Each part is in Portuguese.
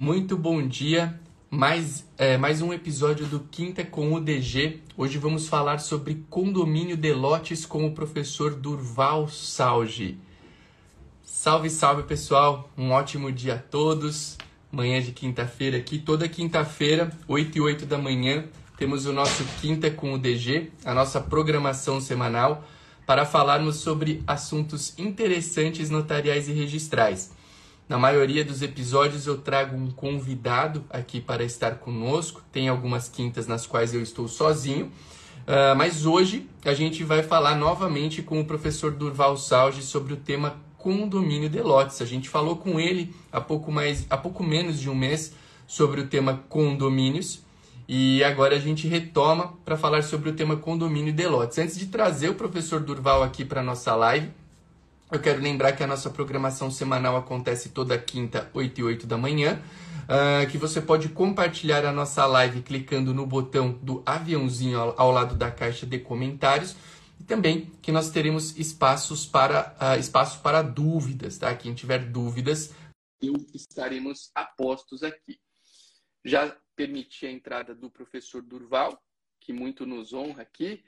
Muito bom dia. Mais, é, mais um episódio do Quinta com o DG. Hoje vamos falar sobre condomínio de lotes com o professor Durval Salge. Salve, salve pessoal. Um ótimo dia a todos. Manhã de quinta-feira aqui. Toda quinta-feira, 8 e 8 da manhã, temos o nosso Quinta com o DG, a nossa programação semanal, para falarmos sobre assuntos interessantes notariais e registrais. Na maioria dos episódios eu trago um convidado aqui para estar conosco. Tem algumas quintas nas quais eu estou sozinho. Uh, mas hoje a gente vai falar novamente com o professor Durval Salge sobre o tema condomínio de lotes. A gente falou com ele há pouco, mais, há pouco menos de um mês sobre o tema condomínios. E agora a gente retoma para falar sobre o tema condomínio de lotes. Antes de trazer o professor Durval aqui para nossa live, eu quero lembrar que a nossa programação semanal acontece toda quinta, 8 e 8 da manhã. Uh, que você pode compartilhar a nossa live clicando no botão do aviãozinho ao, ao lado da caixa de comentários. E também que nós teremos espaços para, uh, espaço para dúvidas, tá? Quem tiver dúvidas, eu estaremos apostos aqui. Já permiti a entrada do professor Durval, que muito nos honra aqui.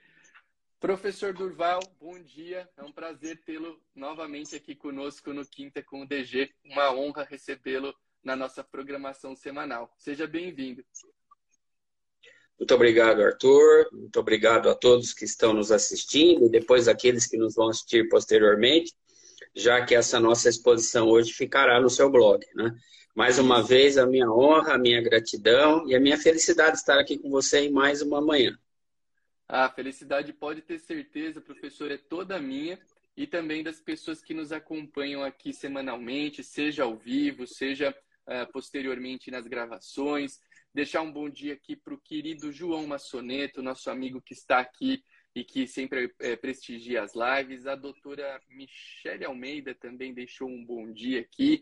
Professor Durval, bom dia. É um prazer tê-lo novamente aqui conosco no Quinta com o DG. Uma honra recebê-lo na nossa programação semanal. Seja bem-vindo. Muito obrigado, Arthur. Muito obrigado a todos que estão nos assistindo e depois aqueles que nos vão assistir posteriormente, já que essa nossa exposição hoje ficará no seu blog, né? Mais uma vez, a minha honra, a minha gratidão e a minha felicidade de estar aqui com você em mais uma manhã. A felicidade pode ter certeza, professor, é toda minha e também das pessoas que nos acompanham aqui semanalmente, seja ao vivo, seja uh, posteriormente nas gravações. Deixar um bom dia aqui para o querido João Massoneto, nosso amigo que está aqui e que sempre é, prestigia as lives. A doutora Michele Almeida também deixou um bom dia aqui.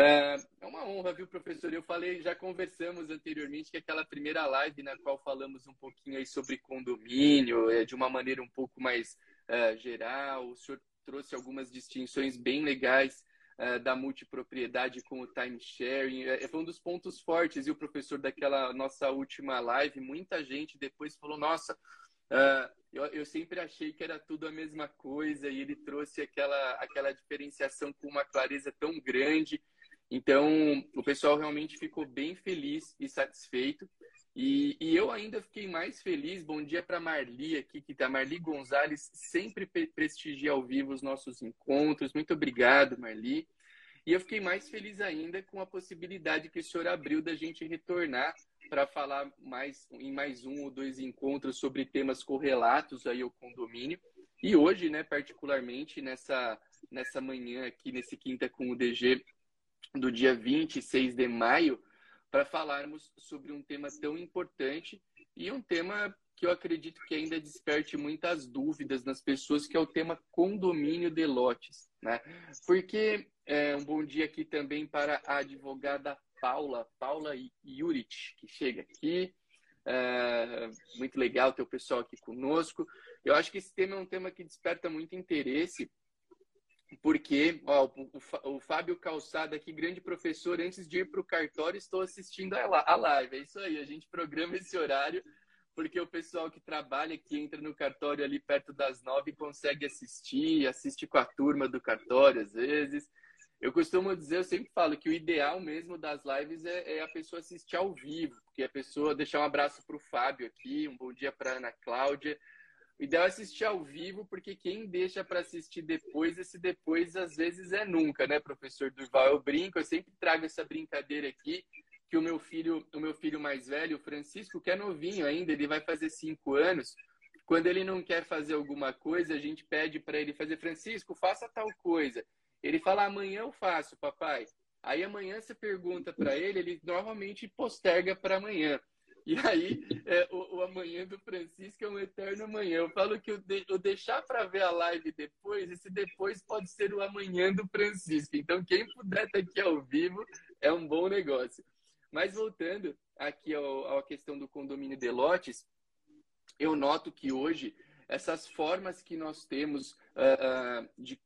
É, uma honra, viu, professor? Eu falei, já conversamos anteriormente que aquela primeira live na qual falamos um pouquinho aí sobre condomínio, é, de uma maneira um pouco mais é, geral, o senhor trouxe algumas distinções bem legais é, da multipropriedade com o timesharing. É, foi um dos pontos fortes, e o professor, daquela nossa última live, muita gente depois falou, nossa, Uh, eu, eu, sempre achei que era tudo a mesma coisa e ele trouxe aquela, aquela diferenciação com uma clareza tão grande. Então, o pessoal realmente ficou bem feliz e satisfeito. E, e eu ainda fiquei mais feliz. Bom dia para Marli aqui, que tá Marli Gonzalez, sempre prestigia ao vivo os nossos encontros. Muito obrigado, Marli. E eu fiquei mais feliz ainda com a possibilidade que o senhor abriu da gente retornar para falar mais em mais um ou dois encontros sobre temas correlatos aí ao condomínio. E hoje, né, particularmente nessa nessa manhã aqui nesse quinta com o DG do dia 26 de maio para falarmos sobre um tema tão importante e um tema que eu acredito que ainda desperte muitas dúvidas nas pessoas, que é o tema condomínio de lotes. Né? Porque é, um bom dia aqui também para a advogada Paula, Paula Jurich, que chega aqui. É, muito legal ter o pessoal aqui conosco. Eu acho que esse tema é um tema que desperta muito interesse porque ó, o, o, Fábio Calçada aqui, grande professor, antes de ir para o cartório, estou assistindo a live. É isso aí, a gente programa esse horário, porque o pessoal que trabalha, que entra no cartório ali perto das nove, consegue assistir, assiste com a turma do cartório às vezes. Eu costumo dizer, eu sempre falo que o ideal mesmo das lives é, é a pessoa assistir ao vivo, porque a pessoa deixar um abraço para o Fábio aqui, um bom dia para Ana Cláudia, o ideal é assistir ao vivo, porque quem deixa para assistir depois, esse depois às vezes é nunca, né, professor Durval? Eu brinco, eu sempre trago essa brincadeira aqui, que o meu filho, o meu filho mais velho, o Francisco, que é novinho ainda, ele vai fazer cinco anos. Quando ele não quer fazer alguma coisa, a gente pede para ele fazer, Francisco, faça tal coisa. Ele fala, amanhã eu faço, papai. Aí amanhã você pergunta para ele, ele normalmente posterga para amanhã. E aí, é, o, o, amanhã do Francisco é um eterno amanhã. Eu falo que o, de, o deixar para ver a live depois, esse depois pode ser o amanhã do Francisco. Então, quem puder estar tá aqui ao vivo é um bom negócio. Mas voltando aqui ao, à questão do condomínio de lotes, eu noto que hoje essas formas que nós temos uh, uh, de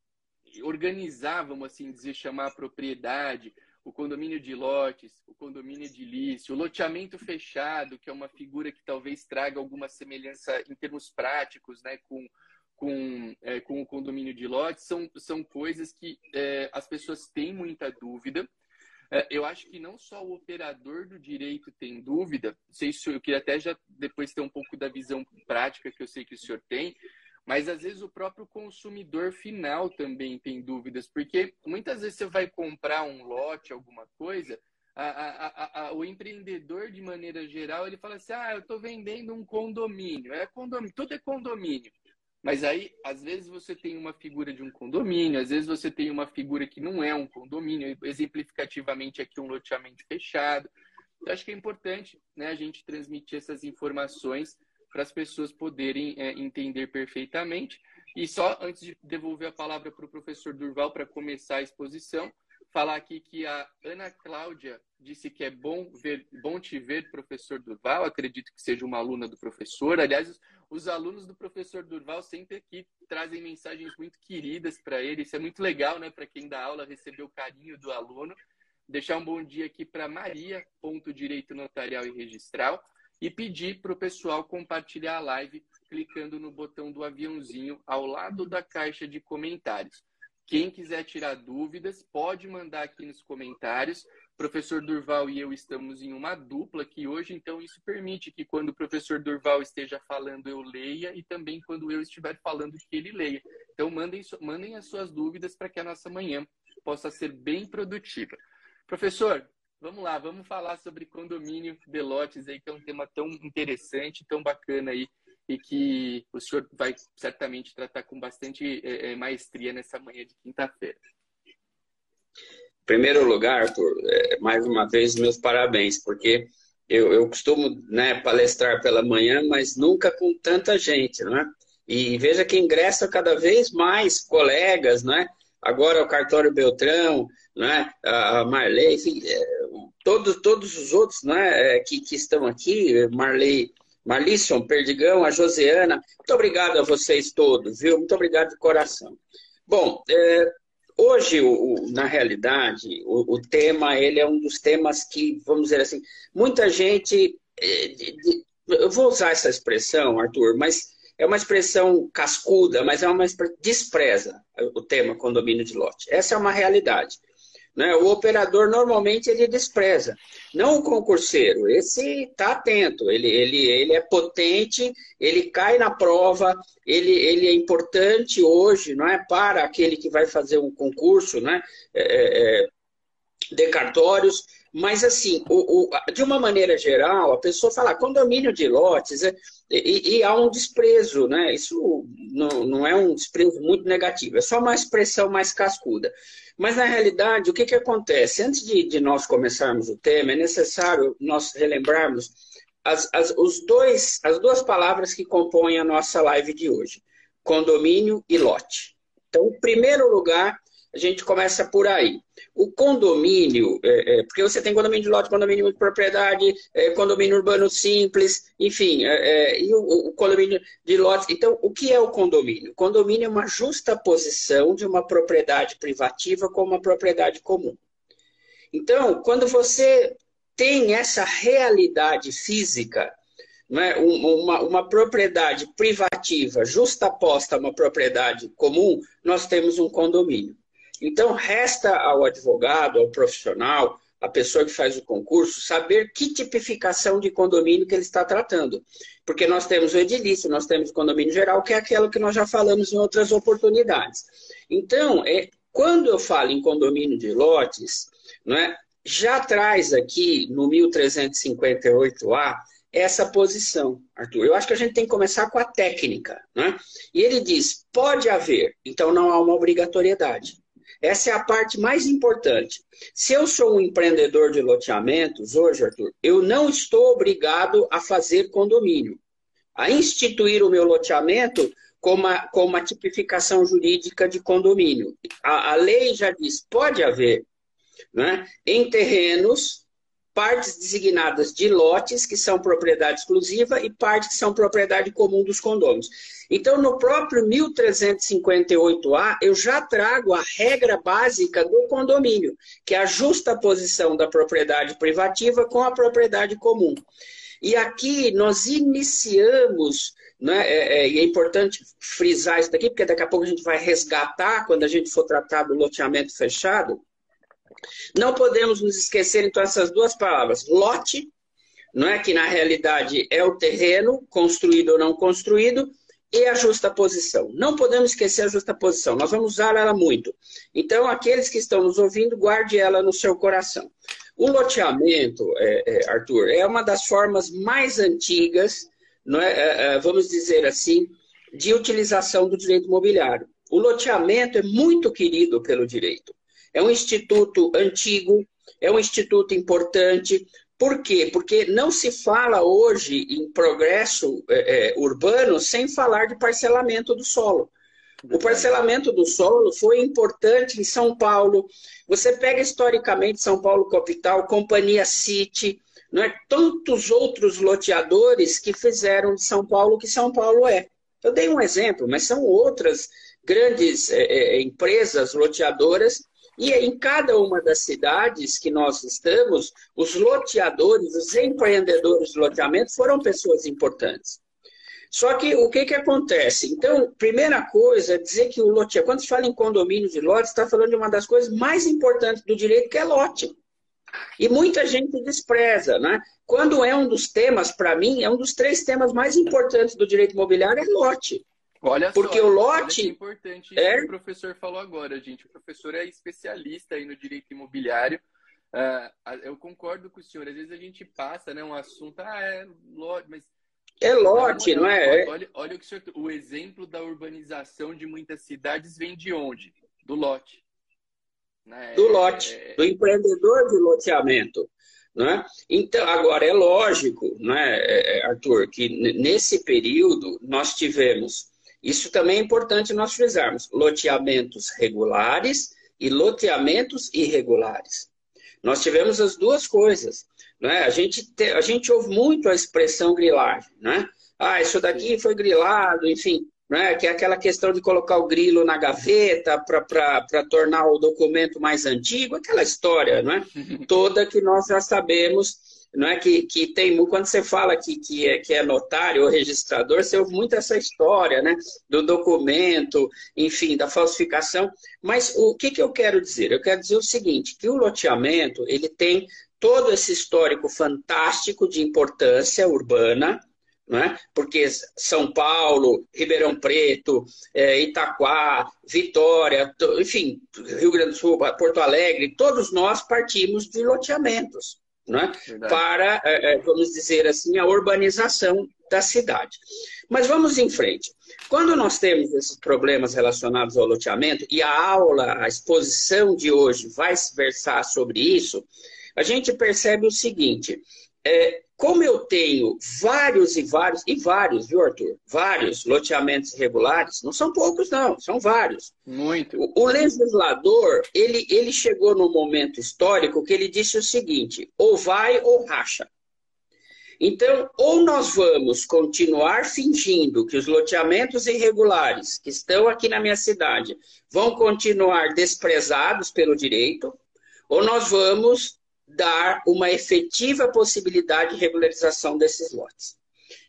organizar, vamos assim dizer, chamar a propriedade, o condomínio de lotes, o condomínio de lício, o loteamento fechado, que é uma figura que talvez traga alguma semelhança em termos práticos né, com, com, é, com o condomínio de lotes, são, são coisas que é, as pessoas têm muita dúvida. É, eu acho que não só o operador do direito tem dúvida, sei se eu queria até já depois ter um pouco da visão prática que eu sei que o senhor tem, mas às vezes o próprio consumidor final também tem dúvidas, porque muitas vezes você vai comprar um lote, alguma coisa, a, a, a, o empreendedor, de maneira geral, ele fala assim: ah, eu estou vendendo um condomínio. É condomínio, tudo é condomínio. Mas aí, às vezes, você tem uma figura de um condomínio, às vezes você tem uma figura que não é um condomínio, exemplificativamente aqui um loteamento fechado. Eu acho que é importante né, a gente transmitir essas informações para as pessoas poderem é, entender perfeitamente. E só antes de devolver a palavra para o professor Durval para começar a exposição, falar aqui que a Ana Cláudia disse que é bom ver, bom te ver, professor Durval. Acredito que seja uma aluna do professor. Aliás, os, os alunos do professor Durval sempre aqui trazem mensagens muito queridas para ele. Isso é muito legal, né? Para quem dá aula receber o carinho do aluno. Deixar um bom dia aqui para Maria, ponto direito notarial e registral e pedir para o pessoal compartilhar a live clicando no botão do aviãozinho ao lado da caixa de comentários. Quem quiser tirar dúvidas, pode mandar aqui nos comentários. Professor Durval e eu estamos em uma dupla que hoje, então isso permite que quando o professor Durval esteja falando, eu leia e também quando eu estiver falando, que ele leia. Então mandem, mandem as suas dúvidas para que a nossa manhã possa ser bem produtiva. Professor, Vamos lá, vamos falar sobre condomínio de lotes aí, que é um tema tão interessante, tão bacana aí, e que o senhor vai certamente tratar com bastante é, é maestria nessa manhã de quinta-feira. Em primeiro lugar, Arthur, é, mais uma vez, meus parabéns, porque eu, eu costumo né, palestrar pela manhã, mas nunca com tanta gente, né? E veja que ingressa cada vez mais colegas, né? Agora o Cartório Beltrão, né? a Marley, enfim, é, todos, todos os outros né, que, que estão aqui, Marley, Marlisson, Perdigão, a Josiana, muito obrigado a vocês todos, viu? Muito obrigado de coração. Bom, é, hoje, o, na realidade, o, o, tema, ele é um dos temas que, vamos dizer assim, muita gente, é, de, de, eu vou usar essa expressão, Arthur, mas é uma expressão cascuda, mas é uma despreza o tema condomínio de lote. Essa é uma realidade. Né? O operador normalmente ele despreza, não o concurseiro. Esse está atento, ele, ele, ele é potente, ele cai na prova, ele, ele é importante hoje, não é para aquele que vai fazer um concurso, né? É, é, é de cartórios. Mas, assim, o, o, de uma maneira geral, a pessoa fala ah, condomínio de lotes, é, e, e, há um desprezo, né? Isso não, não é um desprezo muito negativo, é só uma expressão mais cascuda. Mas, na realidade, o que, que acontece? Antes de, de nós começarmos o tema, é necessário nós relembrarmos as, as, os dois, as duas palavras que compõem a nossa live de hoje: condomínio e lote. Então, em primeiro lugar, a gente começa por aí. O condomínio, é, é, porque você tem condomínio de lote, condomínio de propriedade, é, condomínio urbano simples, enfim, é, é, e o, o, condomínio de lote. Então, o que é o condomínio? O condomínio é uma justa posição de uma propriedade privativa com uma propriedade comum. Então, quando você tem essa realidade física, né, uma, uma propriedade privativa justaposta a uma propriedade comum, nós temos um condomínio. Então, resta ao advogado, ao profissional, a pessoa que faz o concurso, saber que tipificação de condomínio que ele está tratando. Porque nós temos o edilício, nós temos o condomínio geral, que é aquilo que nós já falamos em outras oportunidades. Então, é, quando eu falo em condomínio de lotes, não é, já traz aqui no 1358A essa posição, Arthur. Eu acho que a gente tem que começar com a técnica. Né? E ele diz: pode haver, então não há uma obrigatoriedade. Essa é a parte mais importante. Se eu sou um empreendedor de loteamentos, hoje, Arthur, eu não estou obrigado a fazer condomínio, a instituir o meu loteamento com uma, com uma tipificação jurídica de condomínio. A, a lei já diz, pode haver, né, em terrenos partes designadas de lotes, que são propriedade exclusiva, e partes que são propriedade comum dos condôminos. Então, no próprio 1358A, eu já trago a regra básica do condomínio, que é a justa posição da propriedade privativa com a propriedade comum. E aqui nós iniciamos, né, é, é, e é importante frisar isso daqui, porque daqui a pouco a gente vai resgatar quando a gente for tratar do loteamento fechado. Não podemos nos esquecer, então, essas duas palavras: lote, não é que na realidade é o terreno, construído ou não construído, e a justa posição. Não podemos esquecer a justa posição, nós vamos usar ela muito. Então, aqueles que estão nos ouvindo, guarde ela no seu coração. O loteamento, é, é, Arthur, é uma das formas mais antigas, é, é, é vamos dizer assim, de utilização do direito imobiliário. O loteamento é muito querido pelo direito. É um instituto antigo, é um instituto importante. Por quê? Porque não se fala hoje em progresso é, é, urbano sem falar de parcelamento do solo. O parcelamento do solo foi importante em São Paulo. Você pega historicamente São Paulo capital, Companhia City, não é? tantos outros loteadores que fizeram de São Paulo o que São Paulo é. Eu dei um exemplo, mas são outras grandes é, é empresas loteadoras e em cada uma das cidades que nós estamos, os loteadores, os empreendedores de loteamento foram pessoas importantes. Só que o que, que acontece? Então, primeira coisa é dizer que o lote, quando se fala em condomínio de lote, está falando de uma das coisas mais importantes do direito, que é lote. E muita gente despreza, né? Quando é um dos temas, para mim, é um dos três temas mais importantes do direito imobiliário, é lote. Olha Porque só, o lote. é importante é... que o professor falou agora, gente. O professor é especialista aí no direito imobiliário. Uh, eu concordo com o senhor. Às vezes a gente passa né, um assunto, ah, é lote, mas. É lote, não, não é? Olha, olha o que o senhor. O exemplo da urbanização de muitas cidades vem de onde? Do lote. Né? Do lote, é... do empreendedor de loteamento. Né? Então, agora é lógico, né, Arthur, que nesse período nós tivemos isso também é importante nós frisarmos: loteamentos regulares e loteamentos irregulares. Nós tivemos as duas coisas. Né? A, gente te, a gente ouve muito a expressão grilagem. Né? Ah, isso daqui foi grilado, enfim. Né? Que é aquela questão de colocar o grilo na gaveta para tornar o documento mais antigo, aquela história né? toda que nós já sabemos não é que, que tem quando você fala que, que, é, que é notário ou registrador, você ouve muito essa história, né, do documento, enfim, da falsificação. Mas o que, que eu quero dizer? Eu quero dizer o seguinte, que o loteamento ele tem todo esse histórico fantástico de importância urbana, é? porque São Paulo, Ribeirão Preto, é, Itaquá, Vitória, enfim, Rio Grande do Sul, Porto Alegre, todos nós partimos de loteamentos né? para, é, é, vamos dizer assim, a urbanização da cidade. Mas vamos em frente. Quando nós temos esses problemas relacionados ao loteamento, e a aula, a exposição de hoje vai se versar sobre isso, a gente percebe o seguinte: é, como eu tenho vários e vários, e vários, viu, Arthur? Vários loteamentos irregulares, não são poucos, não, são vários. Muito. O, o legislador, ele, ele chegou num momento histórico que ele disse o seguinte: ou vai ou racha. Então, ou nós vamos continuar fingindo que os loteamentos irregulares que estão aqui na minha cidade vão continuar desprezados pelo direito, ou nós vamos dar uma efetiva possibilidade de regularização desses lotes.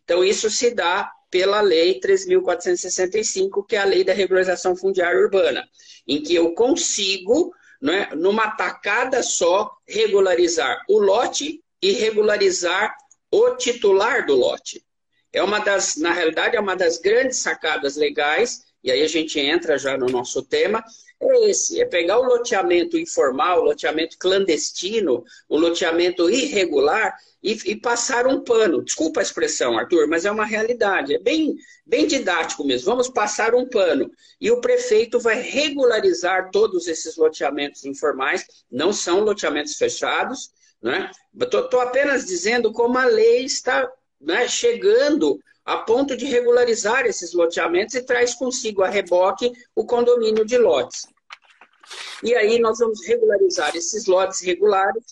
Então, isso se dá pela Lei 3.465, que é a Lei da Regularização Fundiária Urbana, em que eu consigo, né, numa tacada só, regularizar o lote e regularizar o titular do lote. É uma das, na realidade, é uma das grandes sacadas legais, e aí a gente entra já no nosso tema, é esse: é pegar o loteamento informal, o loteamento clandestino, o loteamento irregular e, e, passar um pano. Desculpa a expressão, Arthur, mas é uma realidade. É bem, bem didático mesmo. Vamos passar um pano. E o prefeito vai regularizar todos esses loteamentos informais, não são loteamentos fechados. Né? Estou apenas dizendo como a lei está né, chegando a ponto de regularizar esses loteamentos e traz consigo a reboque o condomínio de lotes. E aí nós vamos regularizar esses lotes regulares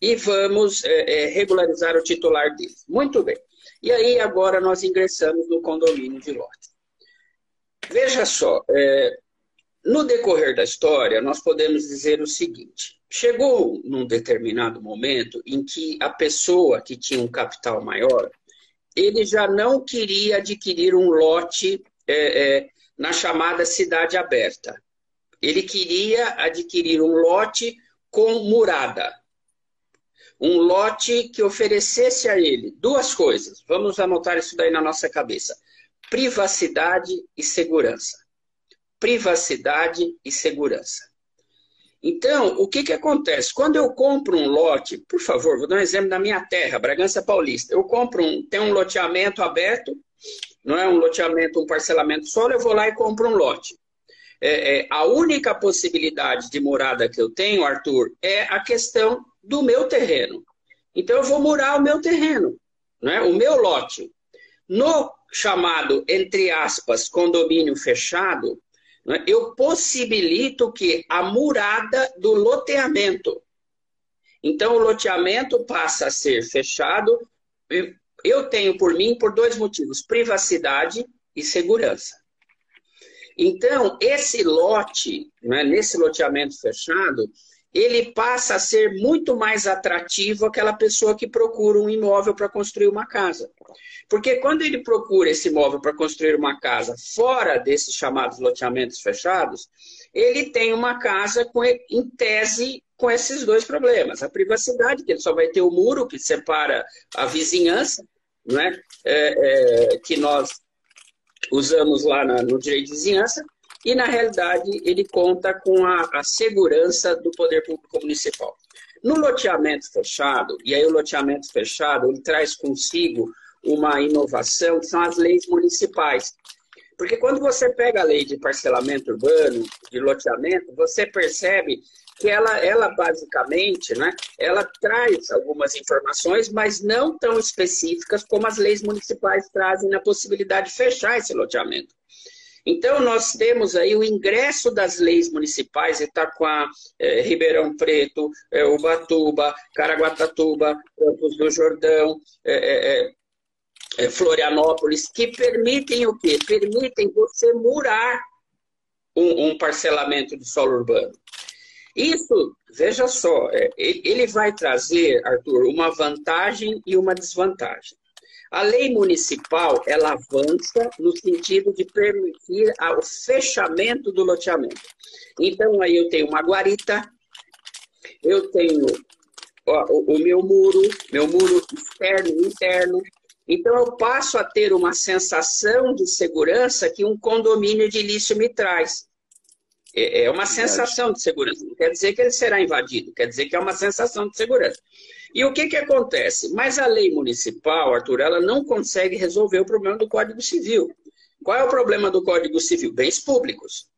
e vamos é, é, regularizar o titular deles. Muito bem. E aí, agora, nós ingressamos no condomínio de lotes. Veja só, é, no decorrer da história, nós podemos dizer o seguinte: chegou num determinado momento em que a pessoa que tinha um capital maior, ele já não queria adquirir um lote é, é, na chamada cidade aberta. Ele queria adquirir um lote com murada. Um lote que oferecesse a ele duas coisas. Vamos anotar isso daí na nossa cabeça: privacidade e segurança. Privacidade e segurança. Então, o que, que acontece? Quando eu compro um lote, por favor, vou dar um exemplo da minha terra, Bragança Paulista. Eu compro um, tem um loteamento aberto, não é um loteamento, um parcelamento solo, eu vou lá e compro um lote. É, é, a única possibilidade de morada que eu tenho, Arthur, é a questão do meu terreno. Então eu vou murar o meu terreno, né? o meu lote. No chamado, entre aspas, condomínio fechado, né? eu possibilito que a murada do loteamento. Então o loteamento passa a ser fechado. Eu tenho por mim por dois motivos: privacidade e segurança. Então, esse lote, né, nesse loteamento fechado, ele passa a ser muito mais atrativo aquela pessoa que procura um imóvel para construir uma casa. Porque quando ele procura esse imóvel para construir uma casa fora desses chamados loteamentos fechados, ele tem uma casa com, em tese com esses dois problemas. A privacidade, que ele só vai ter o muro que separa a vizinhança, né? É, é, que nós usamos lá na, no direito de vizinhança, e na realidade ele conta com a, a segurança do poder público municipal. No loteamento fechado, e aí o loteamento fechado ele traz consigo uma inovação que são as leis municipais. Porque quando você pega a lei de parcelamento urbano, de loteamento, você percebe que ela, ela basicamente, né, ela traz algumas informações, mas não tão específicas como as leis municipais trazem na possibilidade de fechar esse loteamento. Então, nós temos aí o ingresso das leis municipais, Itaquá, é, Ribeirão Preto, é, Ubatuba, Caraguatatuba, Campos do Jordão, é, é, Florianópolis, que permitem o quê? Permitem você murar um, um parcelamento de solo urbano. Isso, veja só, é, ele vai trazer, Arthur, uma vantagem e uma desvantagem. A lei municipal, ela avança no sentido de permitir o fechamento do loteamento. Então, aí eu tenho uma guarita, eu tenho o, o meu muro, meu muro externo e interno, então, eu passo a ter uma sensação de segurança que um condomínio edilício me traz. É, é uma sensação de segurança. Não quer dizer que ele será invadido, quer dizer que é uma sensação de segurança. E o que, que acontece? Mas a lei municipal, Arthur, ela não consegue resolver o problema do Código Civil. Qual é o problema do Código Civil? Bens públicos.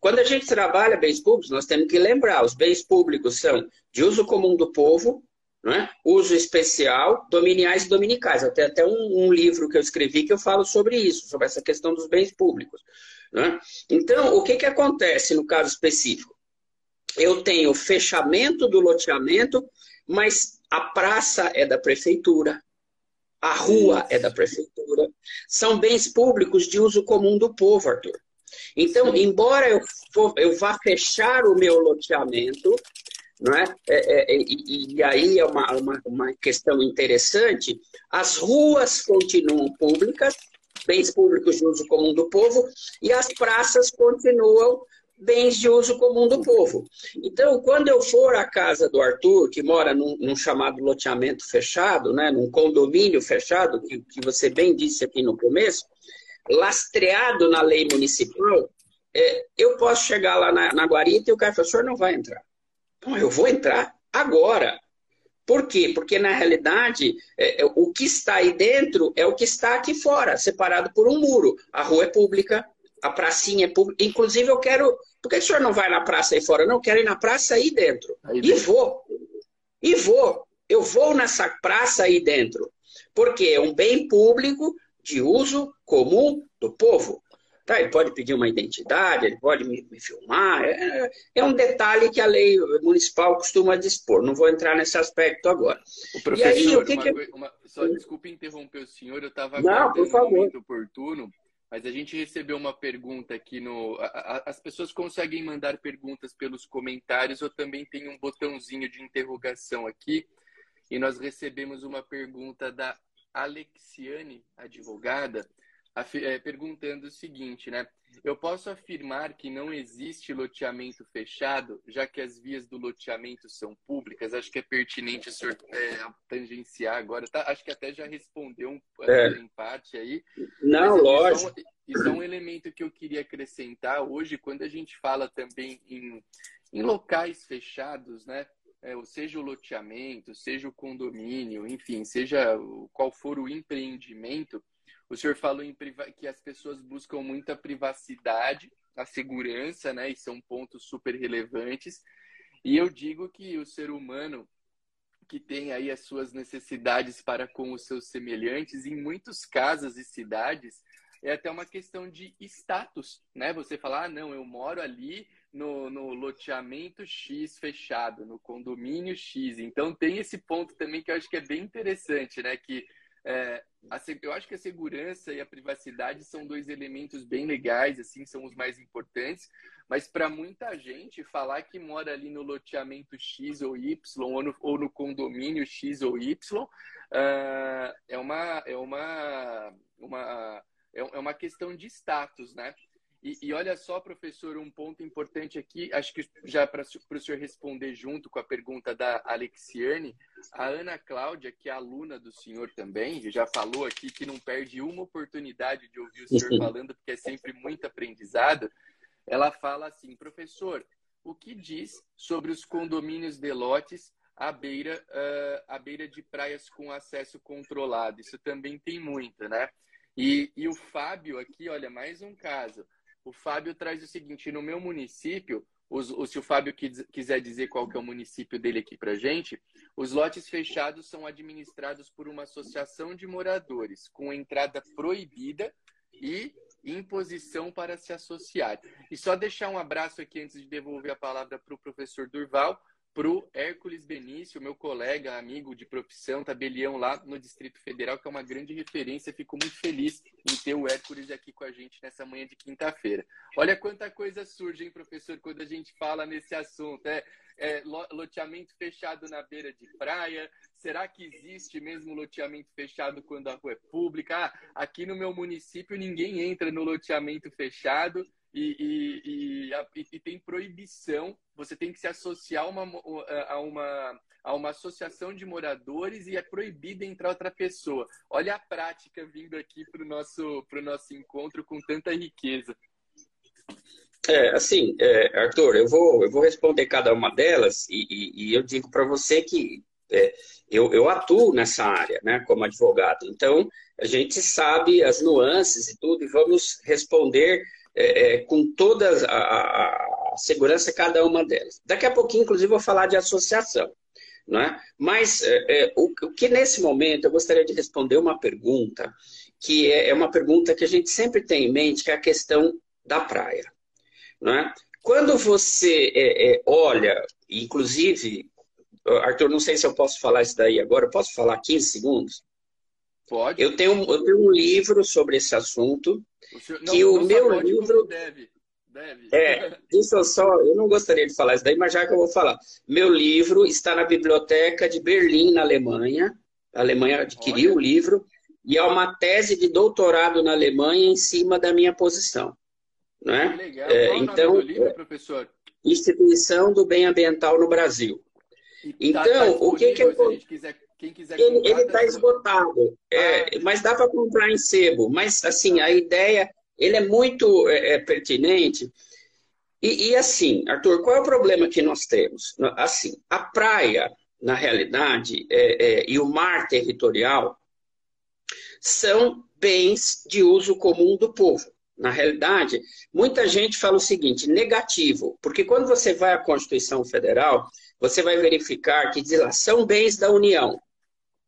Quando a gente trabalha bens públicos, nós temos que lembrar: os bens públicos são de uso comum do povo, é? uso especial, dominiais e dominicais. Eu tenho até um, um, livro que eu escrevi que eu falo sobre isso, sobre essa questão dos bens públicos. É? Então, o que, que acontece no caso específico? Eu tenho fechamento do loteamento, mas a praça é da prefeitura, a rua é da prefeitura. São bens públicos de uso comum do povo, Arthur. Então, embora eu, for, eu vá fechar o meu loteamento, não é? é, é e, e, aí é uma, uma, uma questão interessante, as ruas continuam públicas, bens públicos de uso comum do povo, e as praças continuam bens de uso comum do povo. Então, quando eu for à casa do Arthur, que mora num, num chamado loteamento fechado, né, num condomínio fechado, que, que você bem disse aqui no começo, lastreado na lei municipal, é, eu posso chegar lá na, na guarita e o cara fala, o senhor não vai entrar. Então, eu vou entrar agora. Por quê? Porque, na realidade, é, é, o que está aí dentro é o que está aqui fora, separado por um muro. A rua é pública, a pracinha é pública. Inclusive, eu quero. Por que o senhor não vai na praça aí fora? Não, eu quero ir na praça aí dentro. Aí dentro. E vou. E vou. Eu vou nessa praça aí dentro. Porque é um bem público de uso comum do povo. Tá, ele pode pedir uma identidade, ele pode me, me filmar. É, é, um detalhe que a lei municipal costuma dispor. Não vou entrar nesse aspecto agora. O professor, e aí, o que uma, que... Uma, só desculpe interromper o senhor, eu estava aguardando um momento oportuno, mas a gente recebeu uma pergunta aqui no. As pessoas conseguem mandar perguntas pelos comentários ou também tem um botãozinho de interrogação aqui. E nós recebemos uma pergunta da Alexiane, advogada é, perguntando o seguinte, né? Eu posso afirmar que não existe loteamento fechado, já que as vias do loteamento são públicas? Acho que é pertinente o senhor é, tangenciar agora. Tá? Acho que até já respondeu um, é. em parte aí. Não, lógico. Isso é, um, elemento que eu queria acrescentar hoje, quando a gente fala também em, em locais fechados, né? É, seja o loteamento, seja o condomínio, enfim, seja qual for o empreendimento, o senhor falou em que as pessoas buscam muita privacidade, a segurança, né? E são pontos super relevantes. E eu digo que o ser humano que tem aí as suas necessidades para com os seus semelhantes, em muitas casas e cidades, é até uma questão de status, né? Você falar, ah, não, eu moro ali no, no loteamento X fechado, no condomínio X. Então tem esse ponto também que eu acho que é bem interessante, né? Que é, a, eu acho que a segurança e a privacidade são dois elementos bem legais, assim, são os mais importantes. Mas para muita gente, falar que mora ali no loteamento X ou Y, ou no, ou no condomínio X ou Y, uh, é, uma, é, uma, uma, é, é uma questão de status, né? E, e, olha só, professor, um ponto importante aqui, acho que já para o senhor responder junto com a pergunta da Alexiane, a Ana Cláudia, que é aluna do senhor também, já falou aqui que não perde uma oportunidade de ouvir o senhor falando, porque é sempre muito aprendizado. Ela fala assim, professor, o que diz sobre os condomínios de lotes à beira, uh, à beira de praias com acesso controlado? Isso também tem muito, né? E, e o Fábio aqui, olha, mais um caso. O Fábio traz o seguinte: no meu município, os, os, se o Fábio quiser dizer qual que é o município dele aqui para gente, os lotes fechados são administrados por uma associação de moradores, com entrada proibida e imposição para se associar. E só deixar um abraço aqui antes de devolver a palavra para o professor Durval para o Hércules Benício, meu colega, amigo de profissão, tabelião lá no Distrito Federal, que é uma grande referência. Fico muito feliz em ter o Hércules aqui com a gente nessa manhã de quinta-feira. Olha quanta coisa surge, hein, professor, quando a gente fala nesse assunto. É, é, loteamento fechado na beira de praia. Será que existe mesmo loteamento fechado quando a rua é pública? Ah, aqui no meu município ninguém entra no loteamento fechado e, e, e, e, tem proibição, você tem que se associar uma, a, uma, a uma associação de moradores e é proibido entrar outra pessoa. Olha a prática vindo aqui para o nosso, nosso encontro com tanta riqueza. É, assim, é, Arthur, eu vou, eu vou responder cada uma delas e, e eu digo para você que é, eu, eu atuo nessa área, né, como advogado. Então, a gente sabe as nuances e tudo e vamos responder é, é, com toda a, a, segurança cada uma delas. Daqui a pouquinho, inclusive, vou falar de associação. É? Mas é, é, o, o, que nesse momento eu gostaria de responder uma pergunta, que é, é uma pergunta que a gente sempre tem em mente, que é a questão da praia. É? Quando você olha, inclusive, Arthur, não sei se eu posso falar isso daí agora, posso falar 15 segundos? Pode. Eu tenho, eu tenho um livro sobre esse assunto, o senhor, não, que o meu livro... Deve. Deve. É, isso só, eu não gostaria de falar isso daí, mas já que eu vou falar. Meu livro está na biblioteca de Berlim, na Alemanha. A Alemanha adquiriu Olha. o livro e é uma tese de doutorado na Alemanha em cima da minha posição. Né? Que legal. É, então, livro, professor? Instituição do Bem Ambiental no Brasil. E tá, então, tá o que que eu... Se a gente quiser quem quiser comprar, ele está esgotado, é, ah, mas dá para comprar em sebo. Mas assim, a ideia, ele é muito é, é, pertinente. E, e, assim, Arthur, qual é o problema que nós temos? Assim, a praia, na realidade, é, é, e o mar territorial são bens de uso comum do povo. Na realidade, muita gente fala o seguinte, negativo, porque quando você vai à Constituição Federal, você vai verificar que diz lá, são bens da União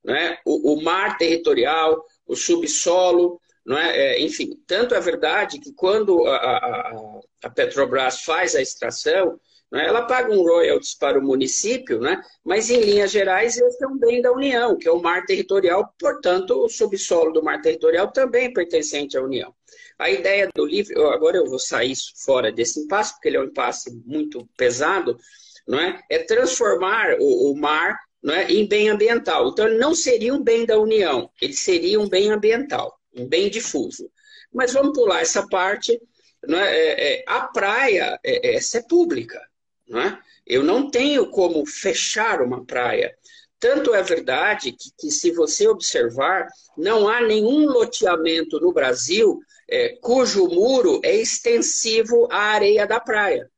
né? o, o mar territorial, o subsolo, é? é enfim, tanto é verdade que quando a, a, a Petrobras faz a extração, é? ela paga um royalties para o município, né? mas em linhas gerais esse é um bem da União, que é o mar territorial, portanto o subsolo do mar territorial também pertencente à União. A ideia do livro, agora eu vou sair fora desse impasse, porque ele é um impasse muito pesado, não é? é transformar o, o mar é, em bem ambiental. Então ele não seria um bem da União, ele seria um bem ambiental, um bem difuso. Mas vamos pular essa parte. É? é, é a praia, é, essa é pública. Não é? Eu não tenho como fechar uma praia. Tanto é verdade que, que se você observar, não há nenhum loteamento no Brasil é, cujo muro é extensivo à areia da praia.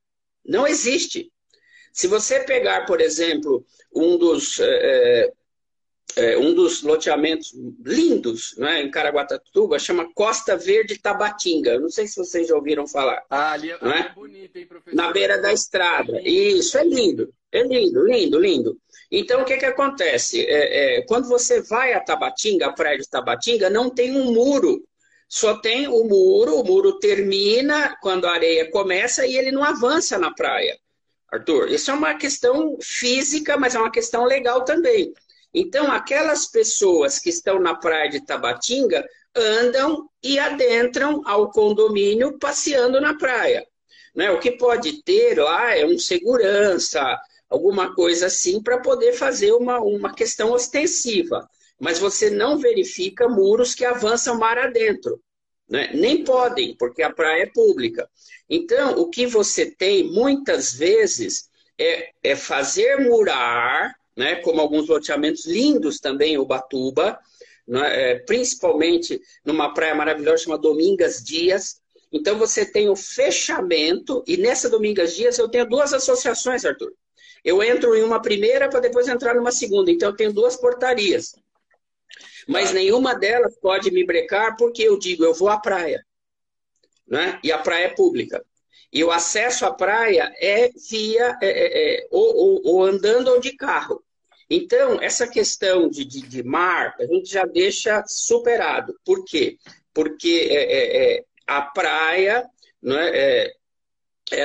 Não existe. Se você pegar, por exemplo, um dos é, é, um dos loteamentos lindos né, em Caraguatatuba, chama Costa Verde Tabatinga. Não sei se vocês já ouviram falar. Ah, ali é, é? bonito, hein, professor? Na beira da estrada. Isso, é lindo. É lindo, lindo, lindo. Então, o que, que acontece? É, é, quando você vai a Tabatinga, a praia de Tabatinga, não tem um muro. Só tem o muro, o muro termina quando a areia começa e ele não avança na praia. Arthur, isso é uma questão física, mas é uma questão legal também. Então, aquelas pessoas que estão na praia de Tabatinga andam e adentram ao condomínio passeando na praia. Né? O que pode ter lá é um segurança, alguma coisa assim, para poder fazer uma, uma questão ostensiva. Mas você não verifica muros que avançam mar adentro. Né? Nem podem, porque a praia é pública. Então, o que você tem muitas vezes é, é fazer murar né, como alguns loteamentos lindos também em Ubatuba, né, é, principalmente numa praia maravilhosa chamada Domingas Dias. Então você tem o fechamento, e nessa Domingas Dias eu tenho duas associações, Arthur. Eu entro em uma primeira para depois entrar numa segunda, então eu tenho duas portarias. Mas nenhuma delas pode me brecar porque eu digo, eu vou à praia. Né? E a praia é pública. E o acesso à praia é via é, é, é ou, ou, ou, andando ou de carro. Então, essa questão de, de, de, mar, a gente já deixa superado. Por quê? Porque é, é, é a praia não é,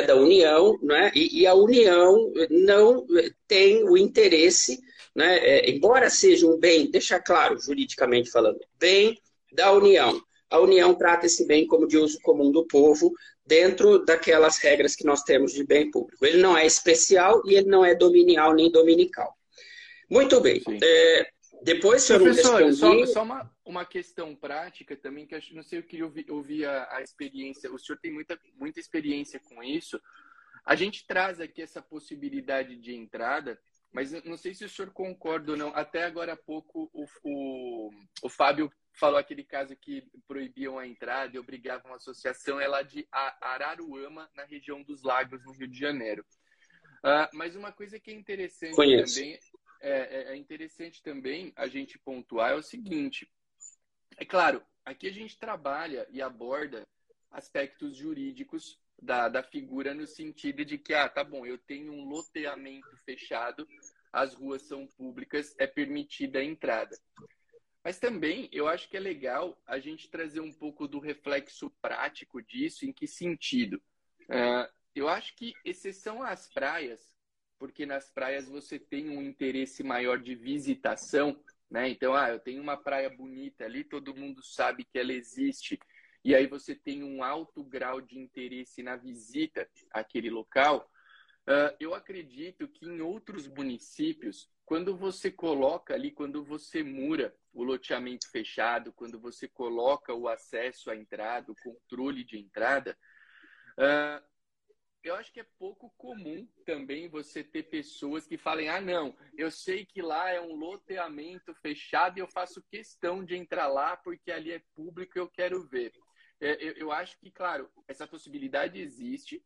da União, não é? E, e, a União não tem o interesse, né? Embora seja um bem, deixa claro, juridicamente falando, bem da União. A União trata esse bem como de uso comum do povo, dentro daquelas regras que nós temos de bem público. Ele não é especial e ele não é dominial nem dominical. Muito bem. É, depois, se eu Professor, não respondi... só, só uma, uma questão prática também, que eu não sei, eu queria ouvir, ouvir a, a, experiência. O senhor tem muita, muita experiência com isso. A gente traz aqui essa possibilidade de entrada, mas não sei se o senhor concorda ou não. Até agora há pouco, o, o, o Fábio falou aquele caso que proibiam a entrada e obrigavam a associação, é lá de Araruama, na região dos Lagos, no Rio de Janeiro. Uh, mas uma coisa que é interessante Conheço. também é, é, é interessante também a gente pontuar é o seguinte: é claro, aqui a gente trabalha e aborda aspectos jurídicos da, da figura no sentido de que, ah, tá bom, eu tenho um loteamento fechado, as ruas são públicas, é permitida a entrada. Mas também eu acho que é legal a gente trazer um pouco do reflexo prático disso, em que sentido? Uh, eu acho que, exceção às praias, porque nas praias você tem um interesse maior de visitação, né? Então, ah, eu tenho uma praia bonita ali, todo mundo sabe que ela existe, e aí você tem um alto grau de interesse na visita àquele local. Uh, eu acredito que em outros municípios, quando você coloca ali, quando você mura o loteamento fechado, quando você coloca o acesso à entrada, o controle de entrada, uh, eu acho que é pouco comum também você ter pessoas que falem: ah, não, eu sei que lá é um loteamento fechado e eu faço questão de entrar lá porque ali é público e eu quero ver. É, eu, eu, acho que, claro, essa possibilidade existe,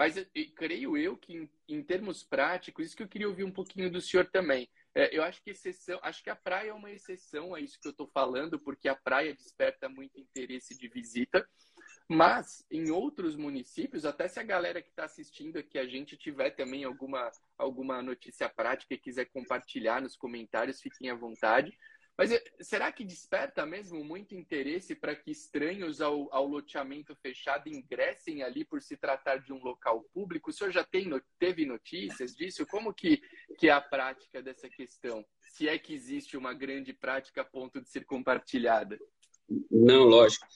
mas creio eu que, em, em, termos práticos, isso que eu queria ouvir um pouquinho do senhor também. É, eu acho que exceção, acho que a praia é uma exceção a isso que eu estou falando, porque a praia desperta muito interesse de visita. Mas em outros municípios, até se a galera que está assistindo aqui a gente tiver também alguma, alguma notícia prática e quiser compartilhar nos comentários, fiquem à vontade. Mas eh, será que desperta mesmo muito interesse para que estranhos ao, ao, loteamento fechado ingressem ali por se tratar de um local público? O senhor já tem, teve notícias disso? Como que, que é a prática dessa questão? Se é que existe uma grande prática a ponto de ser compartilhada. Não, lógico.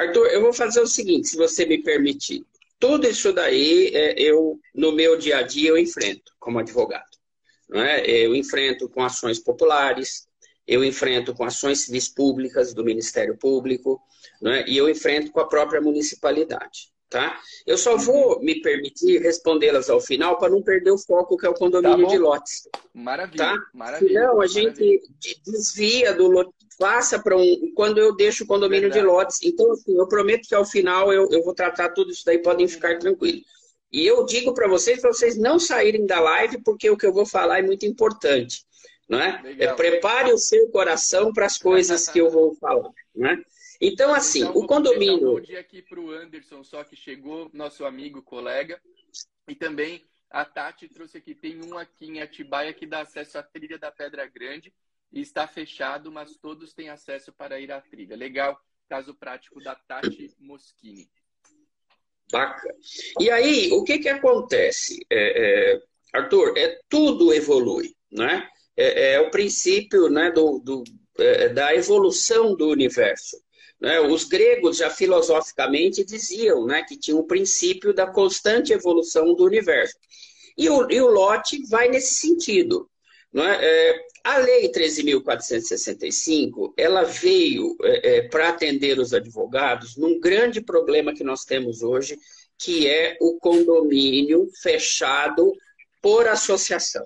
Arthur, eu vou fazer o seguinte, se você me permitir. Tudo isso daí, é, eu, no meu dia a dia, eu enfrento como advogado. Não é? Eu enfrento com ações populares, eu enfrento com ações civis públicas do Ministério Público, né? e eu enfrento com a própria municipalidade. Tá? Eu só vou me permitir respondê-las ao final para não perder o foco que é o condomínio tá de lotes. Maravilha. Tá? Maravilha. Senão a gente maravilha. desvia do lote, passa para um. Quando eu deixo o condomínio Verdade. de lotes. Então, assim, eu prometo que ao final eu, eu vou tratar tudo isso daí, podem ficar tranquilos. E eu digo para vocês, para vocês não saírem da live, porque o que eu vou falar é muito importante. Não é? é prepare o seu coração para as coisas que eu vou falar. Não é? Então, assim, então, o condomínio. Um bom dia aqui para o Anderson, só que chegou, nosso amigo, colega. E também a Tati trouxe aqui, tem um aqui em Atibaia que dá acesso à trilha da Pedra Grande e está fechado, mas todos têm acesso para ir à trilha. Legal, caso prático da Tati Moschini. Bacana. E aí, o que, que acontece? É, é, Arthur, é, tudo evolui, né? É, é o princípio né, do, do é, da evolução do universo. Né? Os gregos já filosoficamente diziam né, que tinha o um princípio da constante evolução do universo. E o, e o lote vai nesse sentido. Não é? é a Lei 13.465 ela veio é, é, para atender os advogados num grande problema que nós temos hoje, que é o condomínio fechado por associação.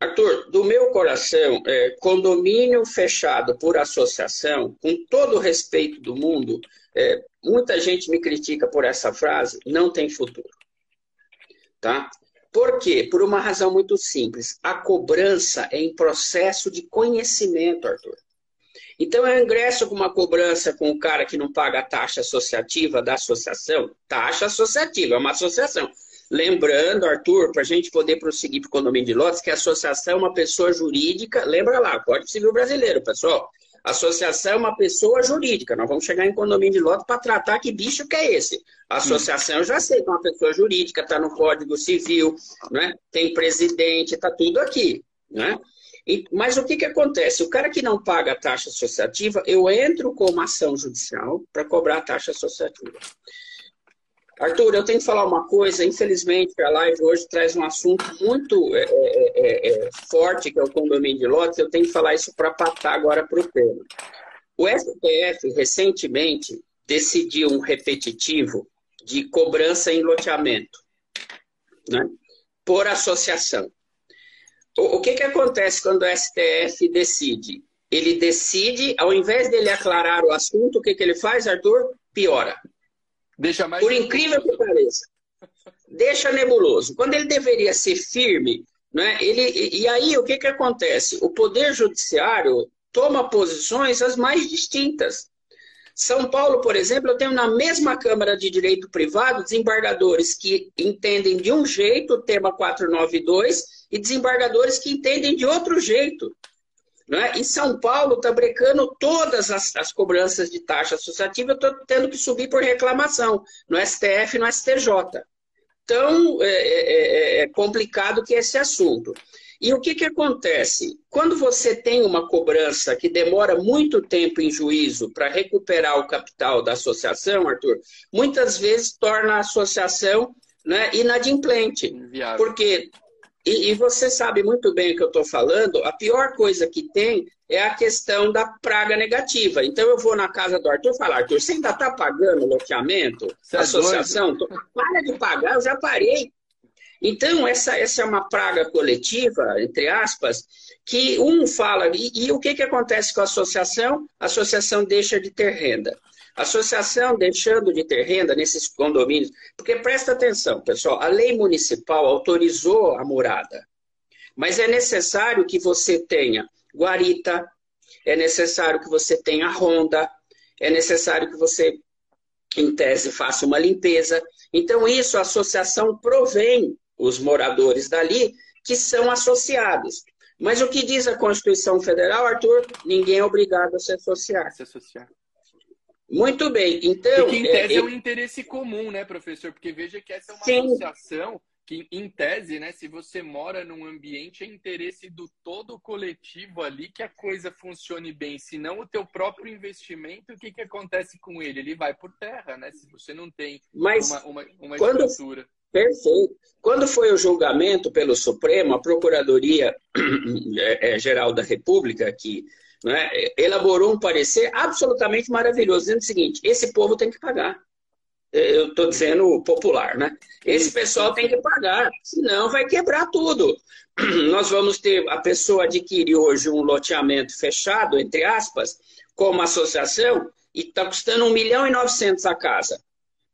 Arthur, do meu coração, é, condomínio fechado por associação, com todo o respeito do mundo, é, muita gente me critica por essa frase, não tem futuro. Tá? Por quê? Por uma razão muito simples. A cobrança é em processo de conhecimento, Arthur. Então, eu ingresso com uma cobrança com o cara que não paga a taxa associativa da associação. Taxa associativa, é uma associação. Lembrando, Arthur, para a gente poder prosseguir para o condomínio de lotes, que a associação é uma pessoa jurídica, lembra lá, Código Civil Brasileiro, pessoal. Associação é uma pessoa jurídica. Nós vamos chegar em condomínio de lotes para tratar que bicho que é esse. Associação eu já sei que é uma pessoa jurídica, está no Código Civil, né? tem presidente, está tudo aqui. Né? E, mas o que, que acontece? O cara que não paga a taxa associativa, eu entro com uma ação judicial para cobrar a taxa associativa. Arthur, eu tenho que falar uma coisa. Infelizmente, a live hoje traz um assunto muito é, é, é, é forte, que é o condomínio de lotes. Eu tenho que falar isso para patar agora para o tema. O STF, recentemente, decidiu um repetitivo de cobrança em loteamento, né? por associação. O, o que, que acontece quando o STF decide? Ele decide, ao invés dele aclarar o assunto, o que, que ele faz, Arthur? Piora. Deixa mais Por incrível que pareça. Deixa nebuloso. Quando ele deveria ser firme, né, ele, e aí o que, que acontece? O Poder Judiciário toma posições as mais distintas. São Paulo, por exemplo, eu tenho na mesma Câmara de Direito Privado desembargadores que entendem de um jeito o tema 492 e desembargadores que entendem de outro jeito. Né? Em São Paulo está brecando todas as, as, cobranças de taxa associativa, eu estou tendo que subir por reclamação no STF e no STJ. Tão é, é, é, é complicado que é esse assunto. E o que, que acontece? Quando você tem uma cobrança que demora muito tempo em juízo para recuperar o capital da associação, Arthur, muitas vezes torna a associação né, inadimplente. Inviável. Porque e, e, você sabe muito bem o que eu estou falando, a pior coisa que tem é a questão da praga negativa. Então eu vou na casa do Arthur e falo, Arthur, você ainda está pagando loteamento? Você é associação? É Para de pagar, eu já parei. Então, essa, essa é uma praga coletiva, entre aspas, que um fala, e, e o que, que acontece com a associação? A associação deixa de ter renda. Associação deixando de ter renda nesses condomínios, porque presta atenção, pessoal, a lei municipal autorizou a morada, mas é necessário que você tenha guarita, é necessário que você tenha ronda, é necessário que você, em tese, faça uma limpeza. Então, isso a associação provém os moradores dali que são associados. Mas o que diz a Constituição Federal, Arthur? Ninguém é obrigado a se associar. Se associar. Muito bem, então... E que em tese é, é um interesse comum, né, professor? Porque veja que essa é uma Sim. associação que, em tese, né, se você mora num ambiente, é interesse do todo coletivo ali que a coisa funcione bem. Se não o teu próprio investimento, o que, que acontece com ele? Ele vai por terra, né? Se você não tem Mas uma, uma, uma quando... estrutura. Perfeito. Quando foi o julgamento pelo Supremo, a Procuradoria é, é, Geral da República, que né, elaborou um parecer absolutamente maravilhoso, dizendo o seguinte: esse povo tem que pagar eu estou dizendo popular, né? Esse pessoal tem que pagar, senão vai quebrar tudo. Nós vamos ter, a pessoa adquire hoje um loteamento fechado, entre aspas, como associação, e está custando 1 milhão e 900 a casa.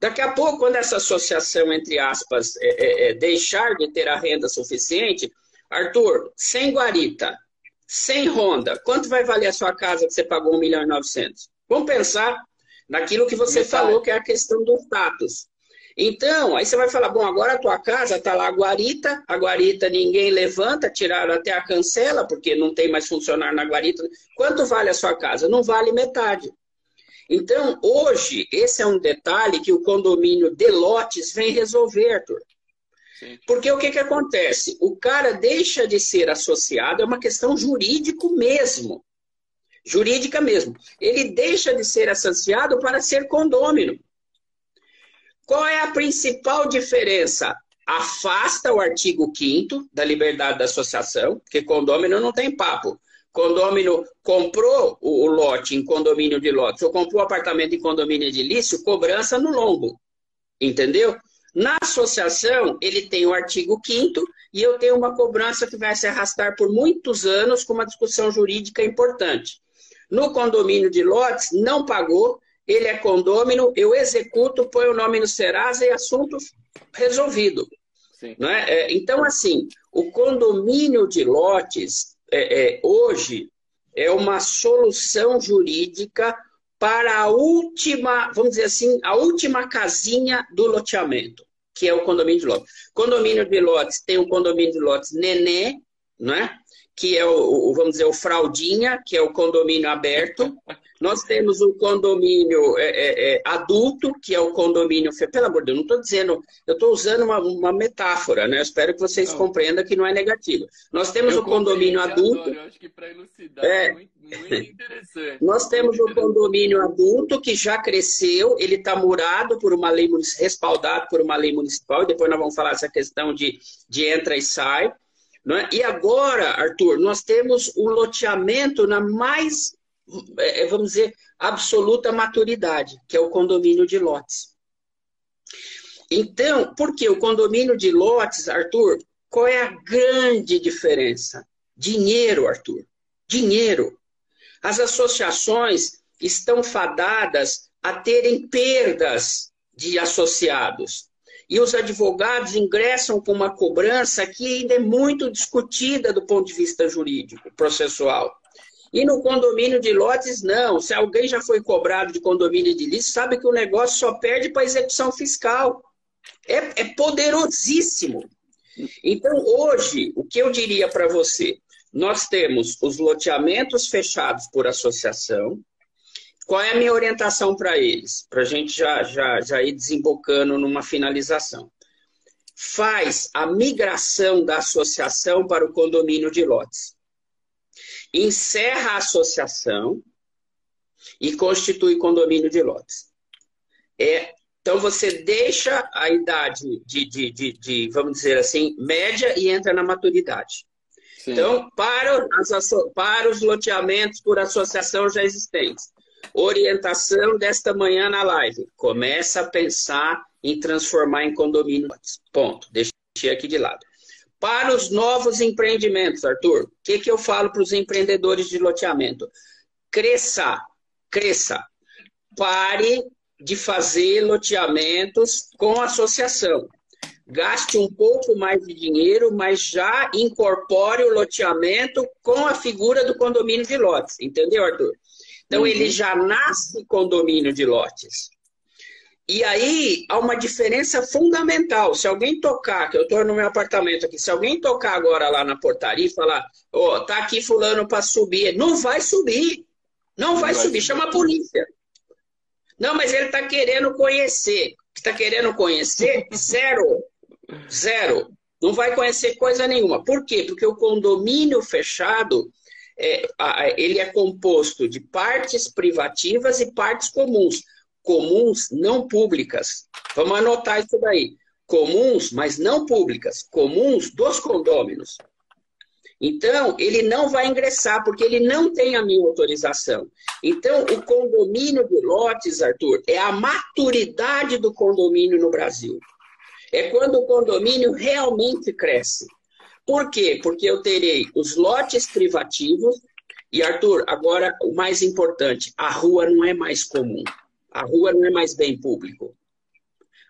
Daqui a pouco, quando essa associação, entre aspas, é, é, é, deixar de ter a renda suficiente, Arthur, sem guarita, sem Honda, quanto vai valer a sua casa que você pagou 1 milhão e 900? Vamos pensar naquilo que você falou, que é a questão do status. Então, aí você vai falar, bom, agora a tua casa está lá a guarita, a guarita ninguém levanta, tiraram até a cancela, porque não tem mais funcionário na guarita. Quanto vale a sua casa? Não vale metade. Então, hoje, esse é um detalhe que o condomínio de lotes vem resolver, Arthur. Porque o que, que acontece? O cara deixa de ser associado, é uma questão jurídico mesmo jurídica mesmo. Ele deixa de ser associado para ser condômino. Qual é a principal diferença? Afasta o artigo 5 da liberdade da associação, porque condômino não tem papo. Condômino comprou o lote em condomínio de lotes, ou comprou o apartamento em condomínio de lício, cobrança no lombo. Entendeu? Na associação, ele tem o artigo 5 e eu tenho uma cobrança que vai se arrastar por muitos anos com uma discussão jurídica importante. No condomínio de lotes, não pagou, ele é condômino, eu executo, põe o nome no Serasa e assunto resolvido. Não é? é? então, assim, o condomínio de lotes, é, é, hoje, é uma solução jurídica para a última, vamos dizer assim, a última casinha do loteamento, que é o condomínio de lotes. Condomínio de lotes tem o condomínio de lotes Nenê, não é? Que é o, vamos dizer, o Fraldinha, que é o condomínio aberto. Nós temos o condomínio é, é, é, adulto, que é o condomínio. Pelo amor de Deus, não estou dizendo, eu estou usando uma, uma, metáfora, né? Eu espero que vocês não. compreendam que não é negativo. Nós temos eu o condomínio adulto. Eu acho que para elucidar é, é muito, muito interessante. Nós temos o condomínio adulto que já cresceu, ele está murado por uma lei respaldado por uma lei municipal, e depois nós vamos falar essa questão de, de entra e sai. É? E agora, Arthur, nós temos o loteamento na mais, é, é, vamos dizer, absoluta maturidade, que é o condomínio de lotes. Então, por que o condomínio de lotes, Arthur? Qual é a grande diferença? Dinheiro, Arthur. Dinheiro. As associações estão fadadas a terem perdas de associados e os advogados ingressam com uma cobrança que ainda é muito discutida do ponto de vista jurídico, processual. E no condomínio de lotes, não. Se alguém já foi cobrado de condomínio de lixo, sabe que o negócio só perde para execução fiscal. É, é poderosíssimo. Então, hoje, o que eu diria para você? Nós temos os loteamentos fechados por associação, qual é a minha orientação para eles? Para a gente já, já, já ir desembocando numa finalização. Faz a migração da associação para o condomínio de lotes. Encerra a associação e constitui condomínio de lotes. É, então você deixa a idade de, de, de, de vamos dizer assim, média e entra na maturidade. Sim. Então, para, as, para os loteamentos por associação já existentes, Orientação desta manhã na live. Começa a pensar em transformar em condomínio. Ponto. Deixei aqui de lado. Para os novos empreendimentos, Arthur, o que, que eu falo para os empreendedores de loteamento? Cresça, cresça. Pare de fazer loteamentos com associação. Gaste um pouco mais de dinheiro, mas já incorpore o loteamento com a figura do condomínio de lotes. Entendeu, Arthur? Então, uhum. ele já nasce condomínio de lotes. E aí há uma diferença fundamental. Se alguém tocar, que eu estou no meu apartamento aqui, se alguém tocar agora lá na portaria e falar, ó, oh, tá aqui fulano para subir, não vai subir. Não, não vai, vai, subir, chama a polícia. Não, mas ele está querendo conhecer. Está querendo conhecer? Zero. Zero. Não vai conhecer coisa nenhuma. Por quê? Porque o condomínio fechado é, ele é composto de partes privativas e partes comuns comuns não públicas. Vamos anotar isso daí. Comuns, mas não públicas. Comuns dos condôminos. Então, ele não vai ingressar, porque ele não tem a minha autorização. Então, o condomínio de lotes, Arthur, é a maturidade do condomínio no Brasil. É quando o condomínio realmente cresce. Por quê? Porque eu terei os lotes privativos. E, Arthur, agora o mais importante: a rua não é mais comum. A rua não é mais bem público.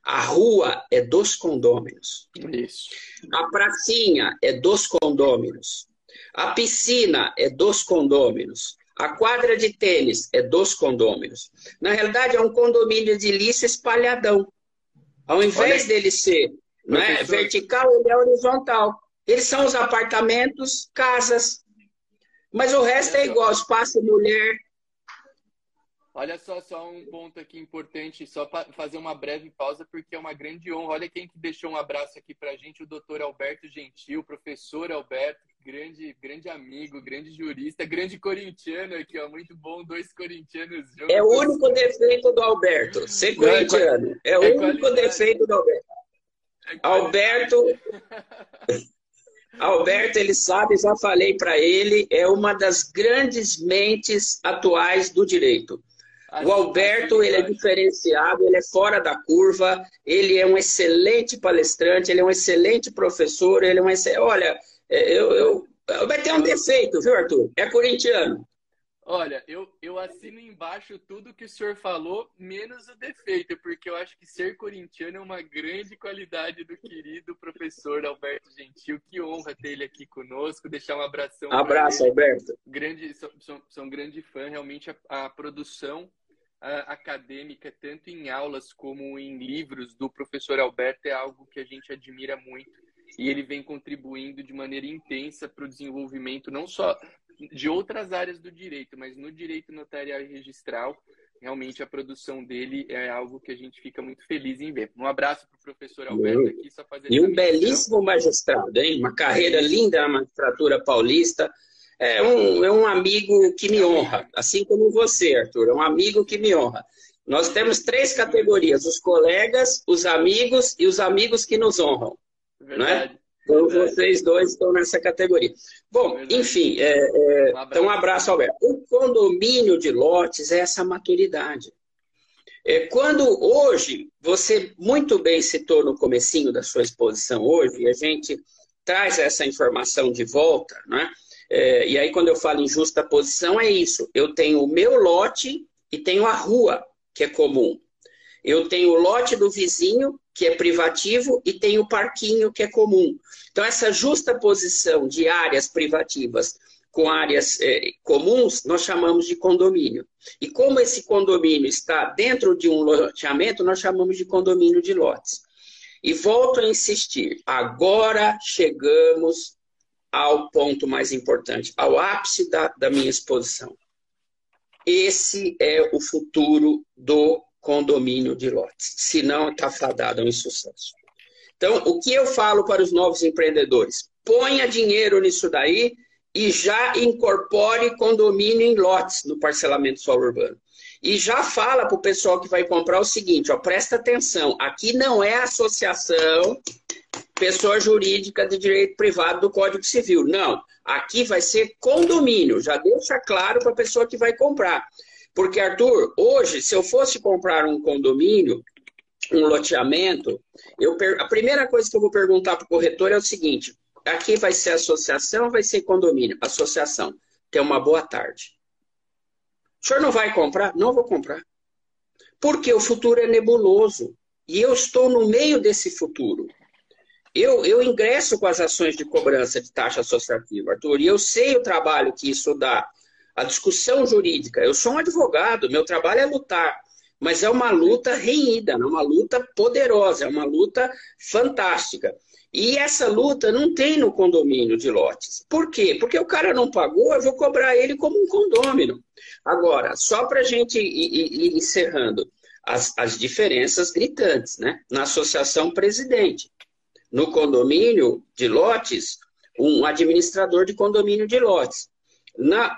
A rua é dos condôminos. Isso. A pracinha é dos condôminos. A piscina é dos condôminos. A quadra de tênis é dos condôminos. Na realidade, é um condomínio de lixo espalhadão. Ao invés Olha, dele ser né, vertical, ele é horizontal. Eles são os apartamentos, casas. Mas o resto é igual: espaço mulher, Olha só, só um ponto aqui importante, só para fazer uma breve pausa, porque é uma grande honra. Olha quem que deixou um abraço aqui para a gente, o doutor Alberto Gentil, professor Alberto, grande, grande amigo, grande jurista, grande corintiano aqui, ó, muito bom, dois corintianos juntos. É o único defeito do Alberto, ser corintiano. É, é o é único qualidade. defeito do Alberto. É Alberto... Alberto, ele sabe, já falei para ele, é uma das grandes mentes atuais do direito. O Alberto, ele é diferenciado, ele é fora da curva, ele é um excelente palestrante, ele é um excelente professor, ele é um excelente... Olha, é, eu, eu... Vai ter um defeito, viu, Arthur? É corintiano. Olha, eu, eu assino embaixo tudo que o senhor falou, menos o defeito, porque eu acho que ser corintiano é uma grande qualidade do querido professor Alberto Gentil. Que honra ter ele aqui conosco. Deixar um abração. Abraço, Alberto. Grande, sou, sou, sou um grande fã. Realmente, a, a produção a, acadêmica, tanto em aulas como em livros do professor Alberto, é algo que a gente admira muito. E ele vem contribuindo de maneira intensa para o desenvolvimento não só de outras áreas do direito, mas no direito notarial e registral, realmente a produção dele é algo que a gente fica muito feliz em ver. Um abraço para o professor Alberto aqui, só fazer E um belíssimo magistrado, hein? Uma carreira linda na magistratura paulista. É um, é um amigo que me honra, assim como você, Arthur, é um amigo que me honra. Nós temos três categorias: os colegas, os amigos e os amigos que nos honram. Verdade. É? Então, vocês dois estão nessa categoria. Bom, enfim, é, é, um então um abraço, Alberto. O condomínio de lotes é essa maturidade. É, quando hoje, você muito bem citou no comecinho da sua exposição hoje, e a gente traz essa informação de volta, né? É, e aí, quando eu falo em justa posição, é isso. Eu tenho o meu lote e tenho a rua, que é comum. Eu tenho o lote do vizinho que é privativo, e tem o parquinho, que é comum. Então, essa justa posição de áreas privativas com áreas é, comuns, nós chamamos de condomínio. E como esse condomínio está dentro de um loteamento, nós chamamos de condomínio de lotes. E volto a insistir, agora chegamos ao ponto mais importante, ao ápice da, da minha exposição. Esse é o futuro do condomínio de lotes. Se não, está fadado ao insucesso. Então, o que eu falo para os novos empreendedores? Ponha dinheiro nisso daí e já incorpore condomínio em lotes no parcelamento solo urbano. E já fala para o pessoal que vai comprar o seguinte, ó, presta atenção, aqui não é associação pessoa jurídica de direito privado do Código Civil. Não, aqui vai ser condomínio, já deixa claro para a pessoa que vai comprar. Porque, Arthur, hoje, se eu fosse comprar um condomínio, um loteamento, eu per... a primeira coisa que eu vou perguntar para o corretor é o seguinte: aqui vai ser associação ou vai ser condomínio? Associação. Tenha uma boa tarde. O senhor não vai comprar? Não vou comprar. Porque o futuro é nebuloso. E eu estou no meio desse futuro. Eu, eu ingresso com as ações de cobrança de taxa associativa, Arthur, e eu sei o trabalho que isso dá a discussão jurídica. Eu sou um advogado, meu trabalho é lutar mas é uma luta renhida, é uma luta poderosa, é uma luta fantástica. E essa luta não tem no condomínio de lotes. Por quê? Porque o cara não pagou, eu vou cobrar ele como um condômino. Agora, só para a gente ir, ir encerrando, as, as diferenças gritantes, né? Na associação presidente. No condomínio de lotes, um administrador de condomínio de lotes. Na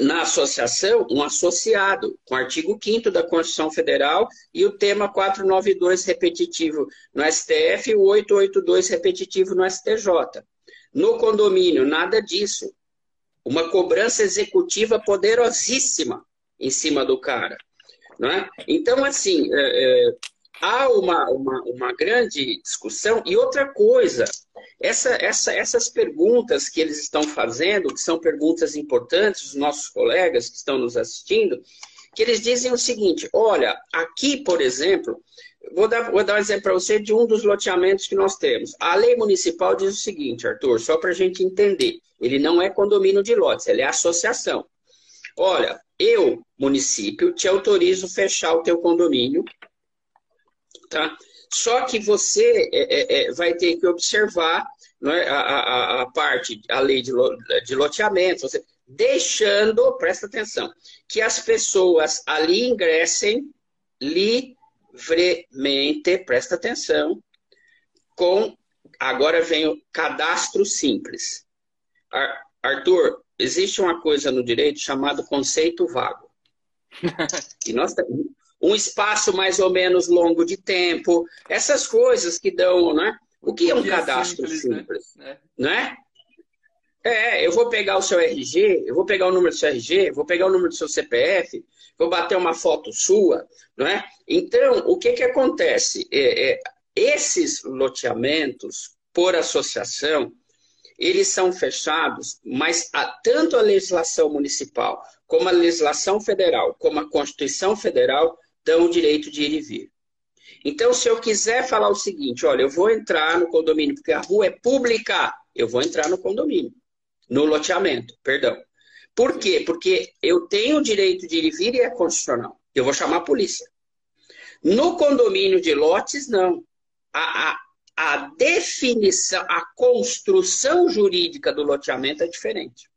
na associação um associado, com o artigo 5 da Constituição Federal e o tema 492 repetitivo no STF e o 882 repetitivo no STJ. No condomínio, nada disso. Uma cobrança executiva poderosíssima em cima do cara. Não é? Então, assim, é, é, há uma, uma, uma grande discussão. E outra coisa, essa, essa, essas perguntas que eles estão fazendo, que são perguntas importantes, os nossos colegas que estão nos assistindo, que eles dizem o seguinte: olha, aqui, por exemplo, vou dar, vou dar um exemplo para você de um dos loteamentos que nós temos. A lei municipal diz o seguinte, Arthur, só para a gente entender: ele não é condomínio de lotes, ele é associação. Olha, eu, município, te autorizo fechar o teu condomínio Tá? Só que você é, é, é vai ter que observar é, a, a, a, parte, a lei de, de loteamento, você, deixando, presta atenção, que as pessoas ali ingressem livremente, presta atenção, com, agora vem o cadastro simples. Arthur, existe uma coisa no direito chamado conceito vago. e nós, um espaço mais ou menos longo de tempo, essas coisas que dão, né? O que é um cadastro simples? simples né? né? É, eu vou pegar o seu RG, eu vou pegar o número do seu RG, vou pegar o número do seu CPF, vou bater uma foto sua, não é? Então, o que que acontece? É, é, esses loteamentos, por associação, eles são fechados, mas a, tanto a legislação municipal, como a legislação federal, como a Constituição Federal, dão o direito de ir e vir. Então, se eu quiser falar o seguinte, olha, eu vou entrar no condomínio porque a rua é pública, eu vou entrar no condomínio, no loteamento, perdão. Por quê? Porque eu tenho o direito de ir e vir e é constitucional. Eu vou chamar a polícia. No condomínio de lotes, não. A, a, a definição, a construção jurídica do loteamento é diferente.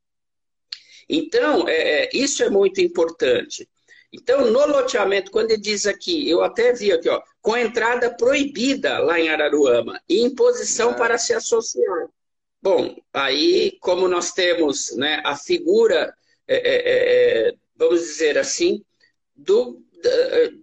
Então, é, é isso é muito importante. Então, no loteamento, quando ele diz aqui, eu até vi aqui, ó, com entrada proibida lá em Araruama, e imposição é. para se associar. Bom, aí, como nós temos né, a figura, é, é, é, é vamos dizer assim, do,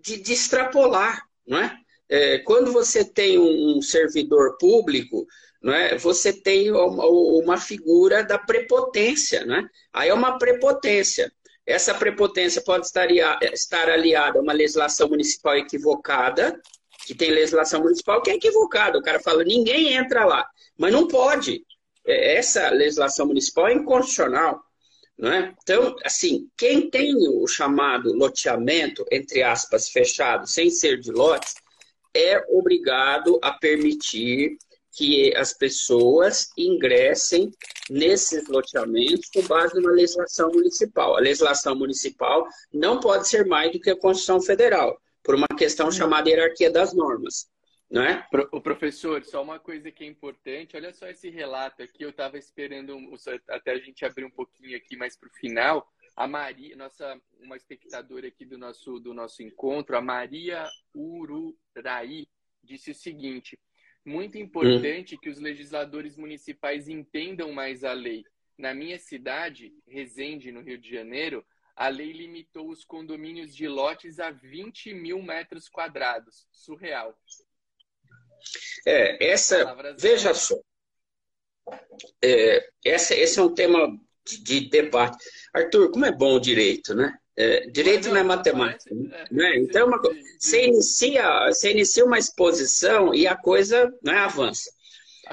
de, de extrapolar, não é? é? quando você tem um, servidor público, não é? você tem uma, uma figura da prepotência. Não é? Aí é uma prepotência. Essa prepotência pode estar, aliada a uma legislação municipal equivocada, que tem legislação municipal que é equivocada. O cara fala, ninguém entra lá. Mas não pode. É, essa legislação municipal é inconstitucional. Não é? Então, assim, quem tem o chamado loteamento, entre aspas, fechado, sem ser de lotes, é obrigado a permitir que as pessoas ingressem nesses loteamentos com base na legislação municipal. A legislação municipal não pode ser mais do que a Constituição Federal, por uma questão chamada hierarquia das normas. Não é? O professor, só uma coisa que é importante, olha só esse relato aqui, eu estava esperando até a gente abrir um pouquinho aqui mais para o final. A Maria, nossa, uma espectadora aqui do nosso, do nosso encontro, a Maria Ururaí, disse o seguinte: muito importante hum. que os legisladores municipais entendam mais a lei. Na minha cidade, Resende, no Rio de Janeiro, a lei limitou os condomínios de lotes a 20 mil metros quadrados. Surreal. É, essa. Veja só. É, essa, esse é um tema de, de debate. Arthur, como é bom o direito, né? É, direito não, é matemática. Né? É, né? Então, uma, você, inicia, você inicia uma exposição e a coisa né, avança.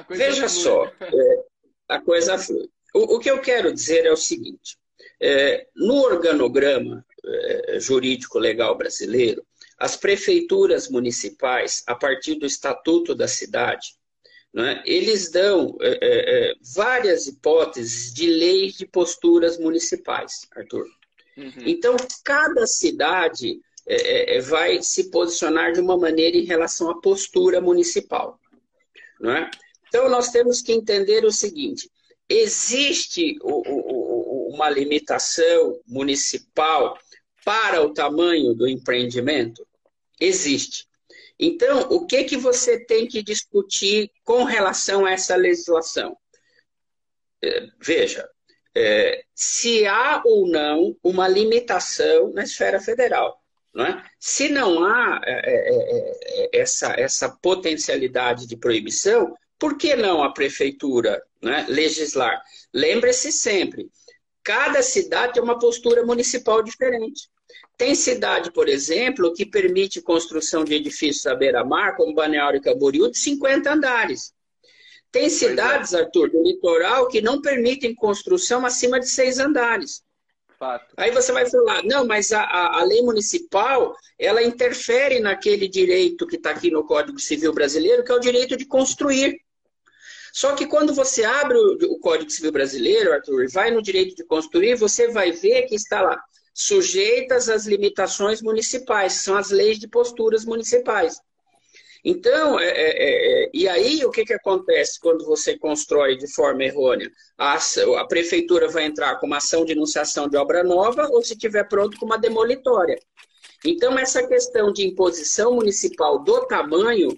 Coisa Veja só, é, a coisa flui. O, o, que eu quero dizer é o seguinte: é, no organograma é, jurídico legal brasileiro, as prefeituras municipais, a partir do estatuto da cidade, né, eles dão é, várias hipóteses de leis de posturas municipais, Arthur. Uhum. Então, cada cidade é, é, vai se posicionar de uma maneira em relação à postura municipal. Não é? Então, nós temos que entender o seguinte: existe o, o, uma limitação municipal para o tamanho do empreendimento? Existe. Então, o que, que você tem que discutir com relação a essa legislação? É, veja, é, se há ou não uma limitação na esfera federal. Não é? Se não há é, é, é essa, essa potencialidade de proibição, por que não a prefeitura legislar? Lembre-se sempre, cada cidade tem uma postura municipal diferente. Tem cidade, por exemplo, que permite construção de edifícios à beira-mar, como Balneário Camboriú, de 50 andares. Tem é. cidades. Arthur, do litoral que não permitem construção acima de seis andares. Fato. Aí você vai falar, não, mas a, a, lei municipal, ela interfere naquele direito que está aqui no Código Civil Brasileiro, que é o direito de construir. Só que quando você abre o, o Código Civil Brasileiro, Arthur, e vai no direito de construir, você vai ver que está lá, sujeitas às limitações municipais, que são as leis de posturas municipais. Então, é, é, é, e aí o que, que acontece quando você constrói de forma errônea? A, a, prefeitura vai entrar com uma ação de enunciação de obra nova ou, se tiver pronto, com uma demolitória. Então, essa questão de imposição municipal do tamanho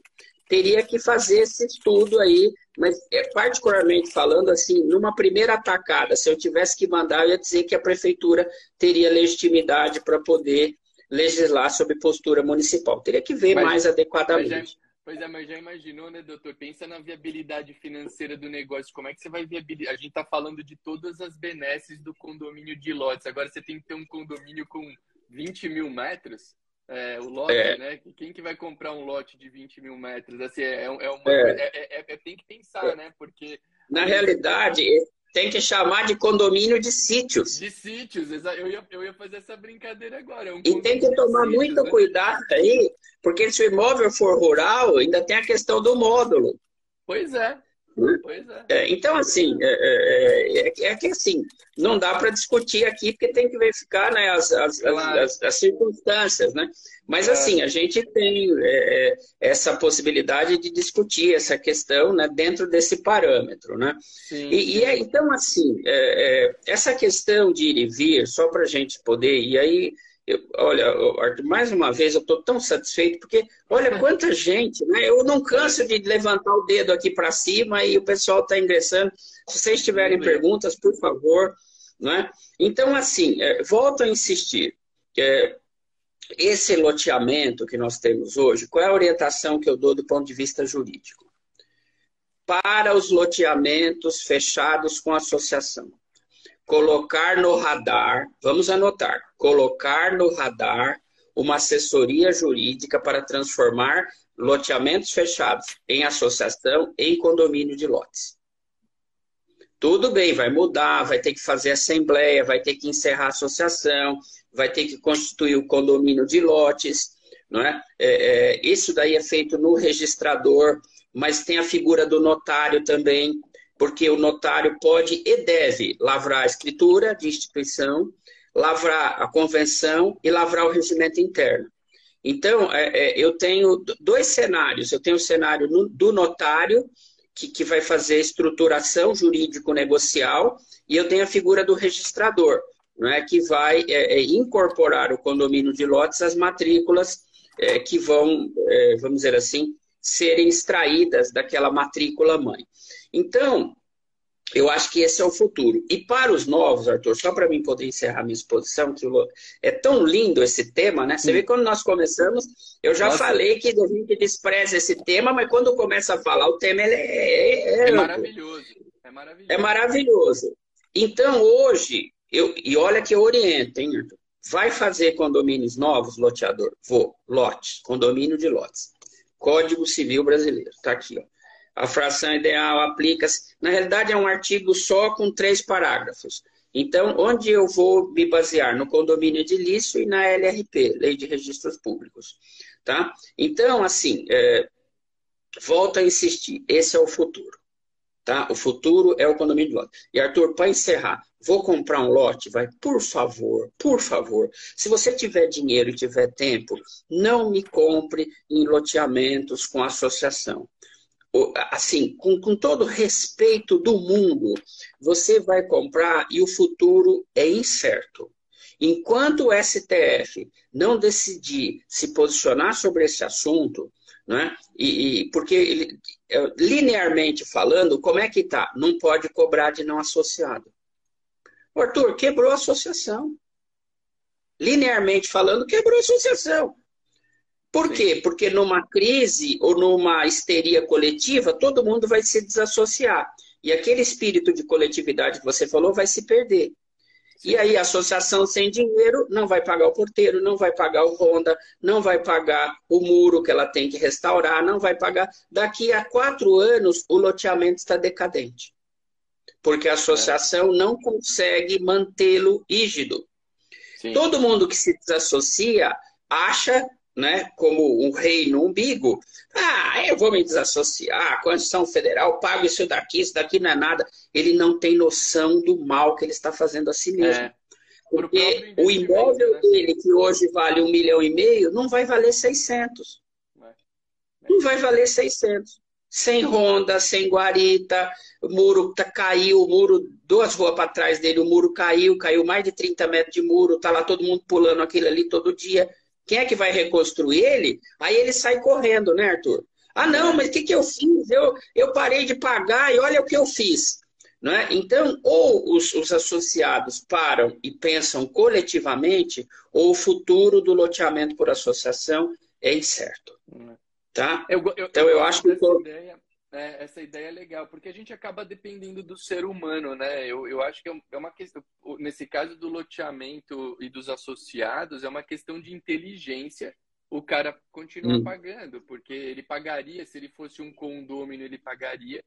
teria que fazer esse estudo aí, mas é, particularmente falando assim, numa primeira atacada, se eu tivesse que mandar, eu ia dizer que a prefeitura teria legitimidade para poder legislar sobre postura municipal. Teria que ver mas, mais adequadamente. Pois é, mas já imaginou, né, doutor? Pensa na viabilidade financeira do negócio. Como é que você vai viabilizar? A gente está falando de todas as benesses do condomínio de lotes. Agora você tem que ter um condomínio com 20 mil metros é, o lote, é. né? Quem que vai comprar um lote de 20 mil metros? Assim, é, é, uma, é. é, é, é tem que pensar, né? Porque. Na realidade, tem que chamar de condomínio de sítios. De sítios, eu ia, eu ia fazer essa brincadeira agora. Um e tem que tomar sítios, muito né? cuidado aí, porque se o imóvel for rural, ainda tem a questão do módulo. Pois é. Pois é. é então, assim, é, é, é, é, que assim, não dá para discutir aqui, porque tem que verificar né, as, as, claro. as, as circunstâncias, né? Mas, assim, a gente tem é, essa possibilidade de discutir essa questão né, dentro desse parâmetro, né? Sim, e, e então, assim, essa questão de ir e vir, só para a gente poder, e aí eu, olha, Arthur, mais uma vez eu estou tão satisfeito, porque olha quanta gente, né? Eu não canso de levantar o dedo aqui para cima e o pessoal está ingressando. Se vocês tiverem perguntas, por favor. Né? Então, assim, é, volto a insistir. É, esse loteamento que nós temos hoje, qual é a orientação que eu dou do ponto de vista jurídico? Para os loteamentos fechados com associação colocar no radar, vamos anotar, colocar no radar uma assessoria jurídica para transformar loteamentos fechados em associação em condomínio de lotes. Tudo bem, vai mudar, vai ter que fazer assembleia, vai ter que encerrar a associação, vai ter que constituir o condomínio de lotes, não é? é, é isso daí é feito no registrador, mas tem a figura do notário também, porque o notário pode e deve lavrar a escritura de instituição, lavrar a convenção e lavrar o regimento interno. Então, é, é, eu tenho dois cenários. Eu tenho o cenário no, do notário, que, que vai fazer estruturação jurídico-negocial, e eu tenho a figura do registrador, não é, que vai é, é incorporar o condomínio de lotes às matrículas é, que vão, é, vamos dizer assim, serem extraídas daquela matrícula mãe. Então, eu acho que esse é o futuro. E para os novos, Arthur, só para mim poder encerrar minha exposição, que é tão lindo esse tema, né? Você vê quando nós começamos, eu já Nossa. falei que a gente despreza esse tema, mas quando começa a falar, o tema ele é, é, é maravilhoso. É maravilhoso. É maravilhoso. Então, hoje, eu, e olha que eu oriento, hein, Arthur? Vai fazer condomínios novos, loteador? Vou. Lote. Condomínio de lotes. Código Civil Brasileiro. Está aqui, ó. A fração ideal aplica-se. Na realidade, é um artigo só com três parágrafos. Então, onde eu vou me basear? No condomínio edilício e na LRP, Lei de Registros Públicos. Tá? Então, assim, é, volto a insistir, esse é o futuro. Tá? O futuro é o condomínio de lote. E Arthur, para encerrar, vou comprar um lote? Vai, por favor, por favor. Se você tiver dinheiro e tiver tempo, não me compre em loteamentos com associação. Assim, com, com todo respeito do mundo, você vai comprar e o futuro é incerto. Enquanto o STF não decidir se posicionar sobre esse assunto, né? E, e, porque ele, é, linearmente falando, como é que está? Não pode cobrar de não associado. Arthur, quebrou a associação. Linearmente falando, quebrou a associação. Por Sim. quê? Porque numa crise ou numa histeria coletiva, todo mundo vai se desassociar. E aquele espírito de coletividade que você falou vai se perder. E aí a associação sem dinheiro não vai pagar o porteiro, não vai pagar o Honda, não vai pagar o muro que ela tem que restaurar, não vai pagar. Daqui a quatro anos o loteamento está decadente. Porque a associação é. não consegue mantê-lo rígido. Sim. Todo mundo que se desassocia acha né, como um rei no umbigo. Ah, eu vou me desassociar, a Constituição Federal, pago isso daqui, isso daqui não é nada. Ele não tem noção do mal que ele está fazendo a si mesmo. É. Porque o imóvel né? dele, que hoje vale um milhão e meio, não vai valer 600. Não vai valer 600. Sem ronda, sem guarita, o muro tá, caiu, o muro, duas ruas para trás dele, o muro caiu, caiu mais de 30 metros de muro, tá lá todo mundo pulando aquilo ali todo dia quem é que vai reconstruir ele? Aí ele sai correndo, né, Arthur? Ah, não, mas o que, que eu fiz? Eu, eu parei de pagar e olha o que eu fiz. Não é? Então, ou os, os associados param e pensam coletivamente, ou o futuro do loteamento por associação é incerto. Tá? Eu, eu, então, eu, eu acho que. Ideia né, essa ideia é legal, porque a gente acaba dependendo do ser humano, né? Eu, eu acho que é, é uma questão, nesse caso do loteamento e dos associados, é uma questão de inteligência o cara continua hum. pagando, porque ele pagaria, se ele fosse um condômino, ele pagaria,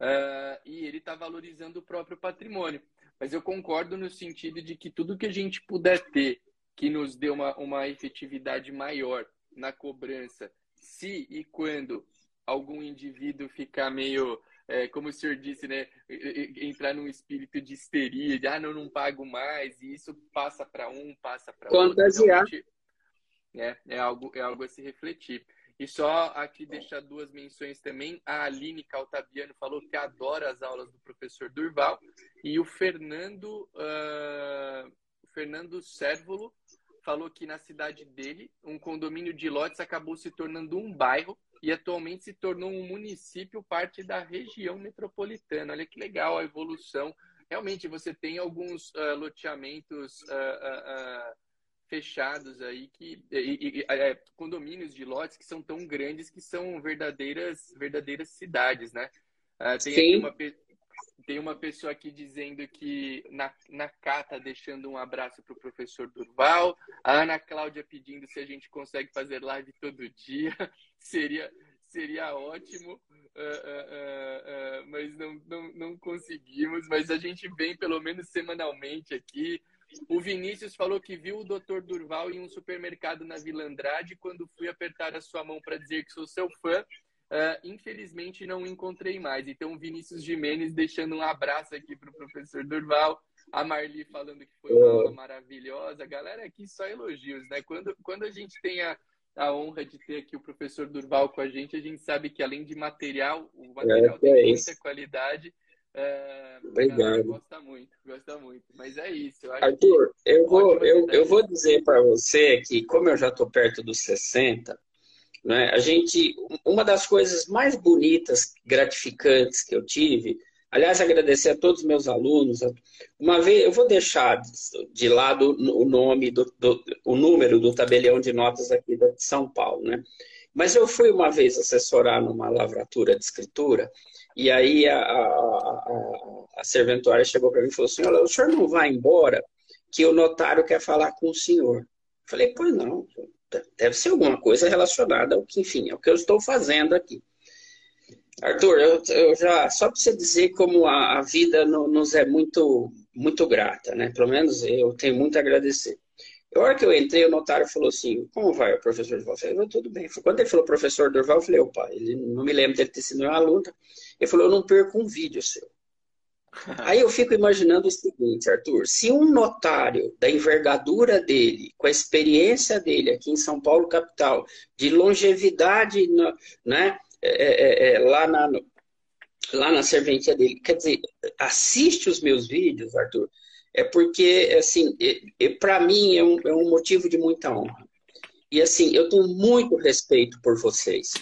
uh, e ele está valorizando o próprio patrimônio. Mas eu concordo no sentido de que tudo que a gente puder ter que nos dê uma, uma efetividade maior na cobrança, se e quando algum indivíduo ficar meio, é, como o senhor disse, né, entrar num espírito de histeria, de ah, não, não pago mais, e isso passa para um, passa para outro. Contagiar. É, é, algo, é algo a se refletir. E só aqui deixar duas menções também. A Aline Caltabiano falou que adora as aulas do professor Durval. E o Fernando, uh, Fernando Sérvulo falou que na cidade dele, um condomínio de lotes acabou se tornando um bairro e atualmente se tornou um município parte da região metropolitana. Olha que legal a evolução. Realmente, você tem alguns uh, loteamentos uh, uh, fechados aí, que, e, e, é, condomínios de lotes que são tão grandes que são verdadeiras, verdadeiras cidades, né? tem Sim. uma, tem uma pessoa aqui dizendo que na, na cata deixando um abraço para o professor Durval. A Ana Cláudia pedindo se a gente consegue fazer live todo dia. seria, seria ótimo, uh, uh, uh, mas não, não, não conseguimos. Mas a gente vem pelo menos semanalmente aqui. O Vinícius falou que viu o Dr. Durval em um supermercado na Vila Andrade. Quando fui apertar a sua mão para dizer que sou seu fã, Uh, infelizmente não encontrei mais. Então, Vinícius Jimenez deixando um abraço aqui para o professor Durval. A Marli falando que foi uma aula maravilhosa. Galera, aqui só elogios, né? Quando, quando a gente tem a, a honra de ter aqui o professor Durval com a gente, a gente sabe que além de material, o material é, tem é muita qualidade. Uh, Obrigado. Gosta muito, gosta muito. Mas é isso. Eu Arthur, eu vou, eu, eu vou dizer para você que, como eu já estou perto dos 60, né? A gente, uma das coisas mais bonitas, gratificantes que eu tive, aliás, agradecer a todos os meus alunos. Uma vez, eu vou deixar de lado o nome, do, do o número do tabelião de notas aqui de São Paulo, né? Mas eu fui uma vez assessorar numa lavratura de escritura, e aí a, a, a, a serventuária chegou para mim e falou assim: Olha, o senhor não vai embora, que o notário quer falar com o senhor. Eu falei, pois não, Deve ser alguma coisa relacionada ao que, enfim, é o que eu estou fazendo aqui. Arthur, eu, eu já só para você dizer como a, a vida no, nos é muito muito grata, né? Pelo menos eu tenho muito a agradecer. A hora que eu entrei, o notário falou assim: Como vai o professor Durval? Eu falei: Tudo bem. Quando ele falou professor Durval, eu falei: Opa, ele não me lembro dele ter sido meu aluno. Ele falou, eu não perco um vídeo seu. Aí eu fico imaginando o seguinte, Arthur: se um notário da envergadura dele, com a experiência dele aqui em São Paulo, capital, de longevidade né, é, é, é, lá, na, lá na serventia dele, quer dizer, assiste os meus vídeos, Arthur, é porque, assim, para mim é um, é um motivo de muita honra. E, assim, eu tenho muito respeito por vocês,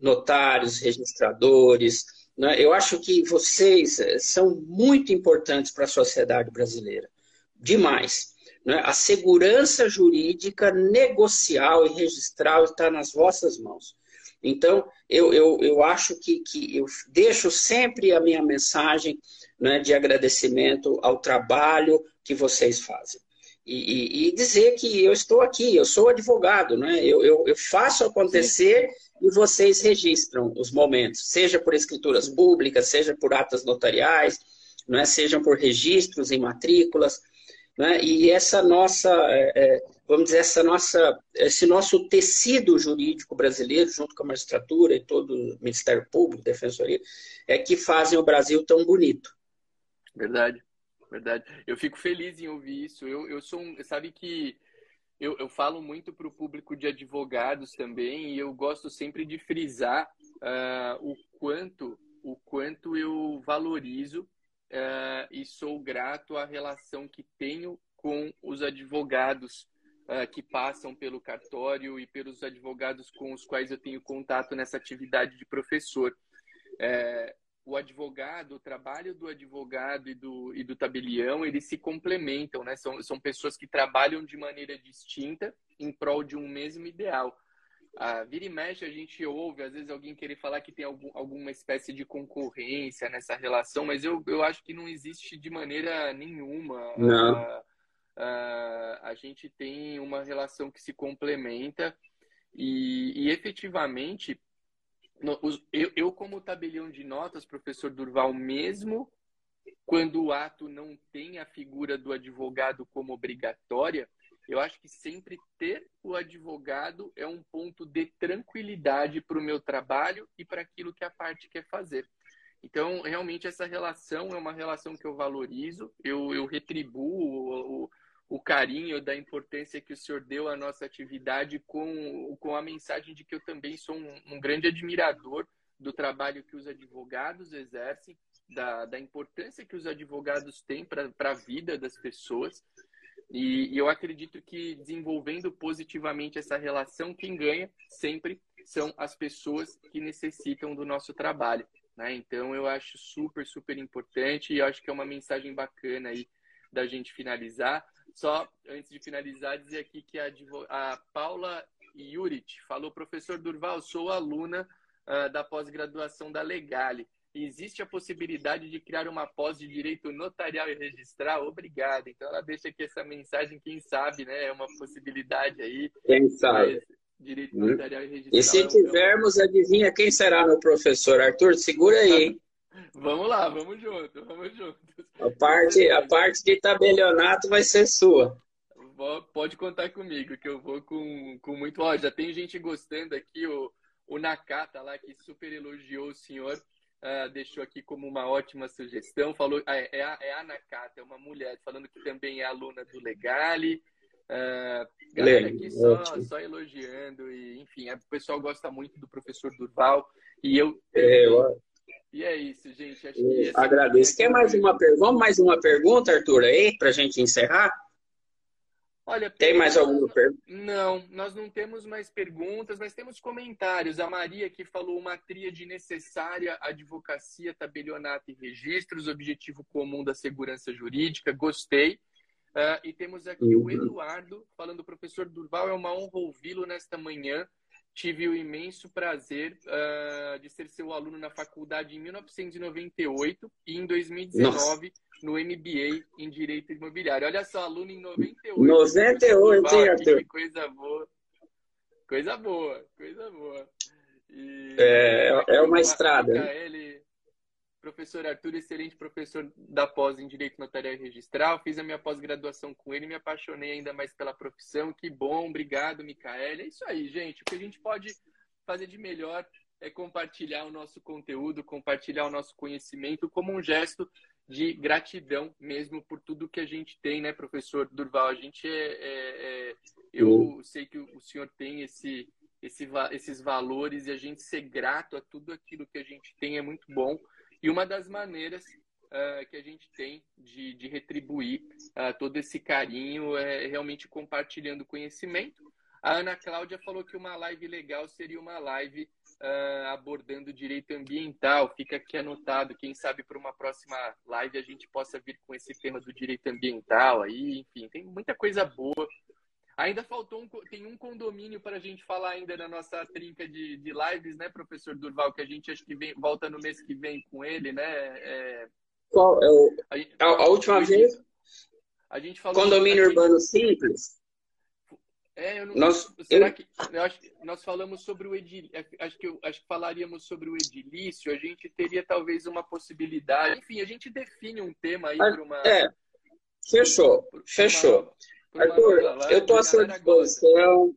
notários, registradores, né? Eu acho que vocês eh, são muito importantes para a sociedade brasileira. Demais. Né? A segurança jurídica negocial e registral está nas vossas mãos. Então, eu, eu, eu acho que, que eu deixo sempre a minha mensagem né, de agradecimento ao trabalho que vocês fazem. E, e, e, dizer que eu estou aqui, eu sou advogado, né? eu, eu, eu faço acontecer e vocês registram os momentos, seja por escrituras públicas, seja por atas notariais, não é? sejam por registros em matrículas. Né? E essa nossa, é, é, vamos dizer, essa nossa, esse nosso tecido jurídico brasileiro, junto com a magistratura e todo o Ministério Público, Defensoria, é que fazem o Brasil tão bonito. Verdade, verdade. Eu fico feliz em ouvir isso. Eu, eu sou um, sabe que eu, eu falo muito para o público de advogados também e eu gosto sempre de frisar uh, o quanto o quanto eu valorizo uh, e sou grato à relação que tenho com os advogados uh, que passam pelo cartório e pelos advogados com os quais eu tenho contato nessa atividade de professor. É, o advogado, o trabalho do advogado e do, e do tabelião, eles se complementam, né? São, são pessoas que trabalham de maneira distinta em prol de um mesmo ideal. Ah, vira e mexe, a gente ouve, às vezes, alguém querer falar que tem algum, alguma espécie de concorrência nessa relação, mas eu, eu acho que não existe de maneira nenhuma. Não. Ah, ah, a gente tem uma relação que se complementa e, e efetivamente eu, eu, como tabelião de notas, professor Durval, mesmo quando o ato não tem a figura do advogado como obrigatória, eu acho que sempre ter o advogado é um ponto de tranquilidade para o meu trabalho e para aquilo que a parte quer fazer. Então, realmente, essa relação é uma relação que eu valorizo, eu, eu retribuo o, carinho da importância que o senhor deu à nossa atividade com, com a mensagem de que eu também sou um, um grande admirador do trabalho que os advogados exercem, da, da importância que os advogados têm para a vida das pessoas. E, e eu acredito que desenvolvendo positivamente essa relação, quem ganha sempre são as pessoas que necessitam do nosso trabalho. Né? Então, eu acho super, super importante e acho que é uma mensagem bacana aí da gente finalizar. Só antes de finalizar, dizer aqui que a, a Paula Jurit falou, professor Durval, sou aluna uh, da pós-graduação da Legale. Existe a possibilidade de criar uma pós de direito notarial e registrar? Obrigado. Então ela deixa aqui essa mensagem, quem sabe, né? É uma possibilidade aí. Quem sabe. Direito notarial e registrar. E se tivermos, adivinha quem será meu professor? Arthur, segura aí, hein? Vamos lá, vamos junto, vamos juntos. A parte, a parte de tabelionato vai ser sua. Pode contar comigo, que eu vou com, com muito. Ó, já tem gente gostando aqui, o, o Nakata lá, que super elogiou o senhor, uh, deixou aqui como uma ótima sugestão. Falou, ah, é, é, a, é a Nakata, é uma mulher, falando que também é aluna do Legale. Uh, galera aqui só, só elogiando, e enfim, o pessoal gosta muito do professor Durval. E eu. É, eu e é isso, gente. Acho que Agradeço. Quer mais uma pergunta? Vamos mais uma pergunta, Arthur, aí, para a gente encerrar? Olha, tem mais alguma pergunta? Não, nós não temos mais perguntas, mas temos comentários. A Maria que falou uma tríade necessária, advocacia, tabelionato e registros, objetivo comum da segurança jurídica. Gostei. Uh, e temos aqui uhum. o Eduardo falando, professor Durval, é uma honra ouvi-lo nesta manhã tive o imenso prazer uh, de ser seu aluno na faculdade em 1998 e em 2019 Nossa. no MBA em Direito Imobiliário. Olha só, aluno em 98. 98, hein, Arthur? Coisa boa. Coisa boa, coisa boa. E, é, é uma estrada. Micaele, Professor Arthur, excelente professor da pós em Direito Notarial e Registral. Fiz a minha pós-graduação com ele, me apaixonei ainda mais pela profissão. Que bom, obrigado, Micaela. É isso aí, gente. O que a gente pode fazer de melhor é compartilhar o nosso conteúdo, compartilhar o nosso conhecimento como um gesto de gratidão mesmo por tudo que a gente tem, né, professor Durval? A gente é, é, é eu sei que o senhor tem esse, esse, esses valores e a gente ser grato a tudo aquilo que a gente tem é muito bom. E uma das maneiras uh, que a gente tem de, de retribuir uh, todo esse carinho é realmente compartilhando conhecimento. A Ana Cláudia falou que uma live legal seria uma live uh, abordando direito ambiental. Fica aqui anotado. Quem sabe para uma próxima live a gente possa vir com esse tema do direito ambiental aí. Enfim, tem muita coisa boa. Ainda faltou um, tem um condomínio para a gente falar ainda na nossa trinca de, de lives, né, professor Durval, que a gente acho que vem, volta no mês que vem com ele, né? É... Qual é o, a, gente, a, a última vez? A gente falou condomínio urbano simples. É, eu não nós, será eu... que que nós falamos sobre o edilício, é, acho que eu, acho que falaríamos sobre o edilício, a gente teria talvez uma possibilidade. Enfim, a gente define um tema aí para uma É. Fechou. Fechou. Arthur, eu estou à sua disposição.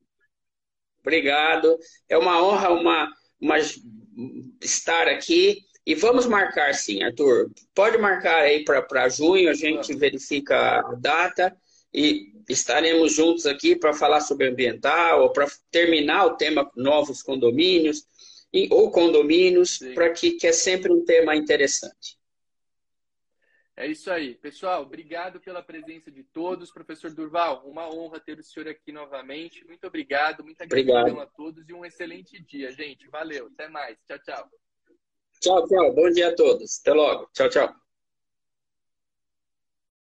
Obrigado. É uma honra uma, uma estar aqui. E vamos marcar sim, Arthur. Pode marcar aí para junho, a gente verifica a data e estaremos juntos aqui para falar sobre ambiental, ou para terminar o tema novos condomínios, e, ou condomínios, para que, que é sempre um tema interessante. É isso aí. Pessoal, obrigado pela presença de todos. Professor Durval, uma honra ter o senhor aqui novamente. Muito obrigado, muita gratidão obrigado. a todos e um excelente dia, gente. Valeu, até mais. Tchau, tchau. Tchau, tchau. Bom dia a todos. Até logo. Tchau, tchau.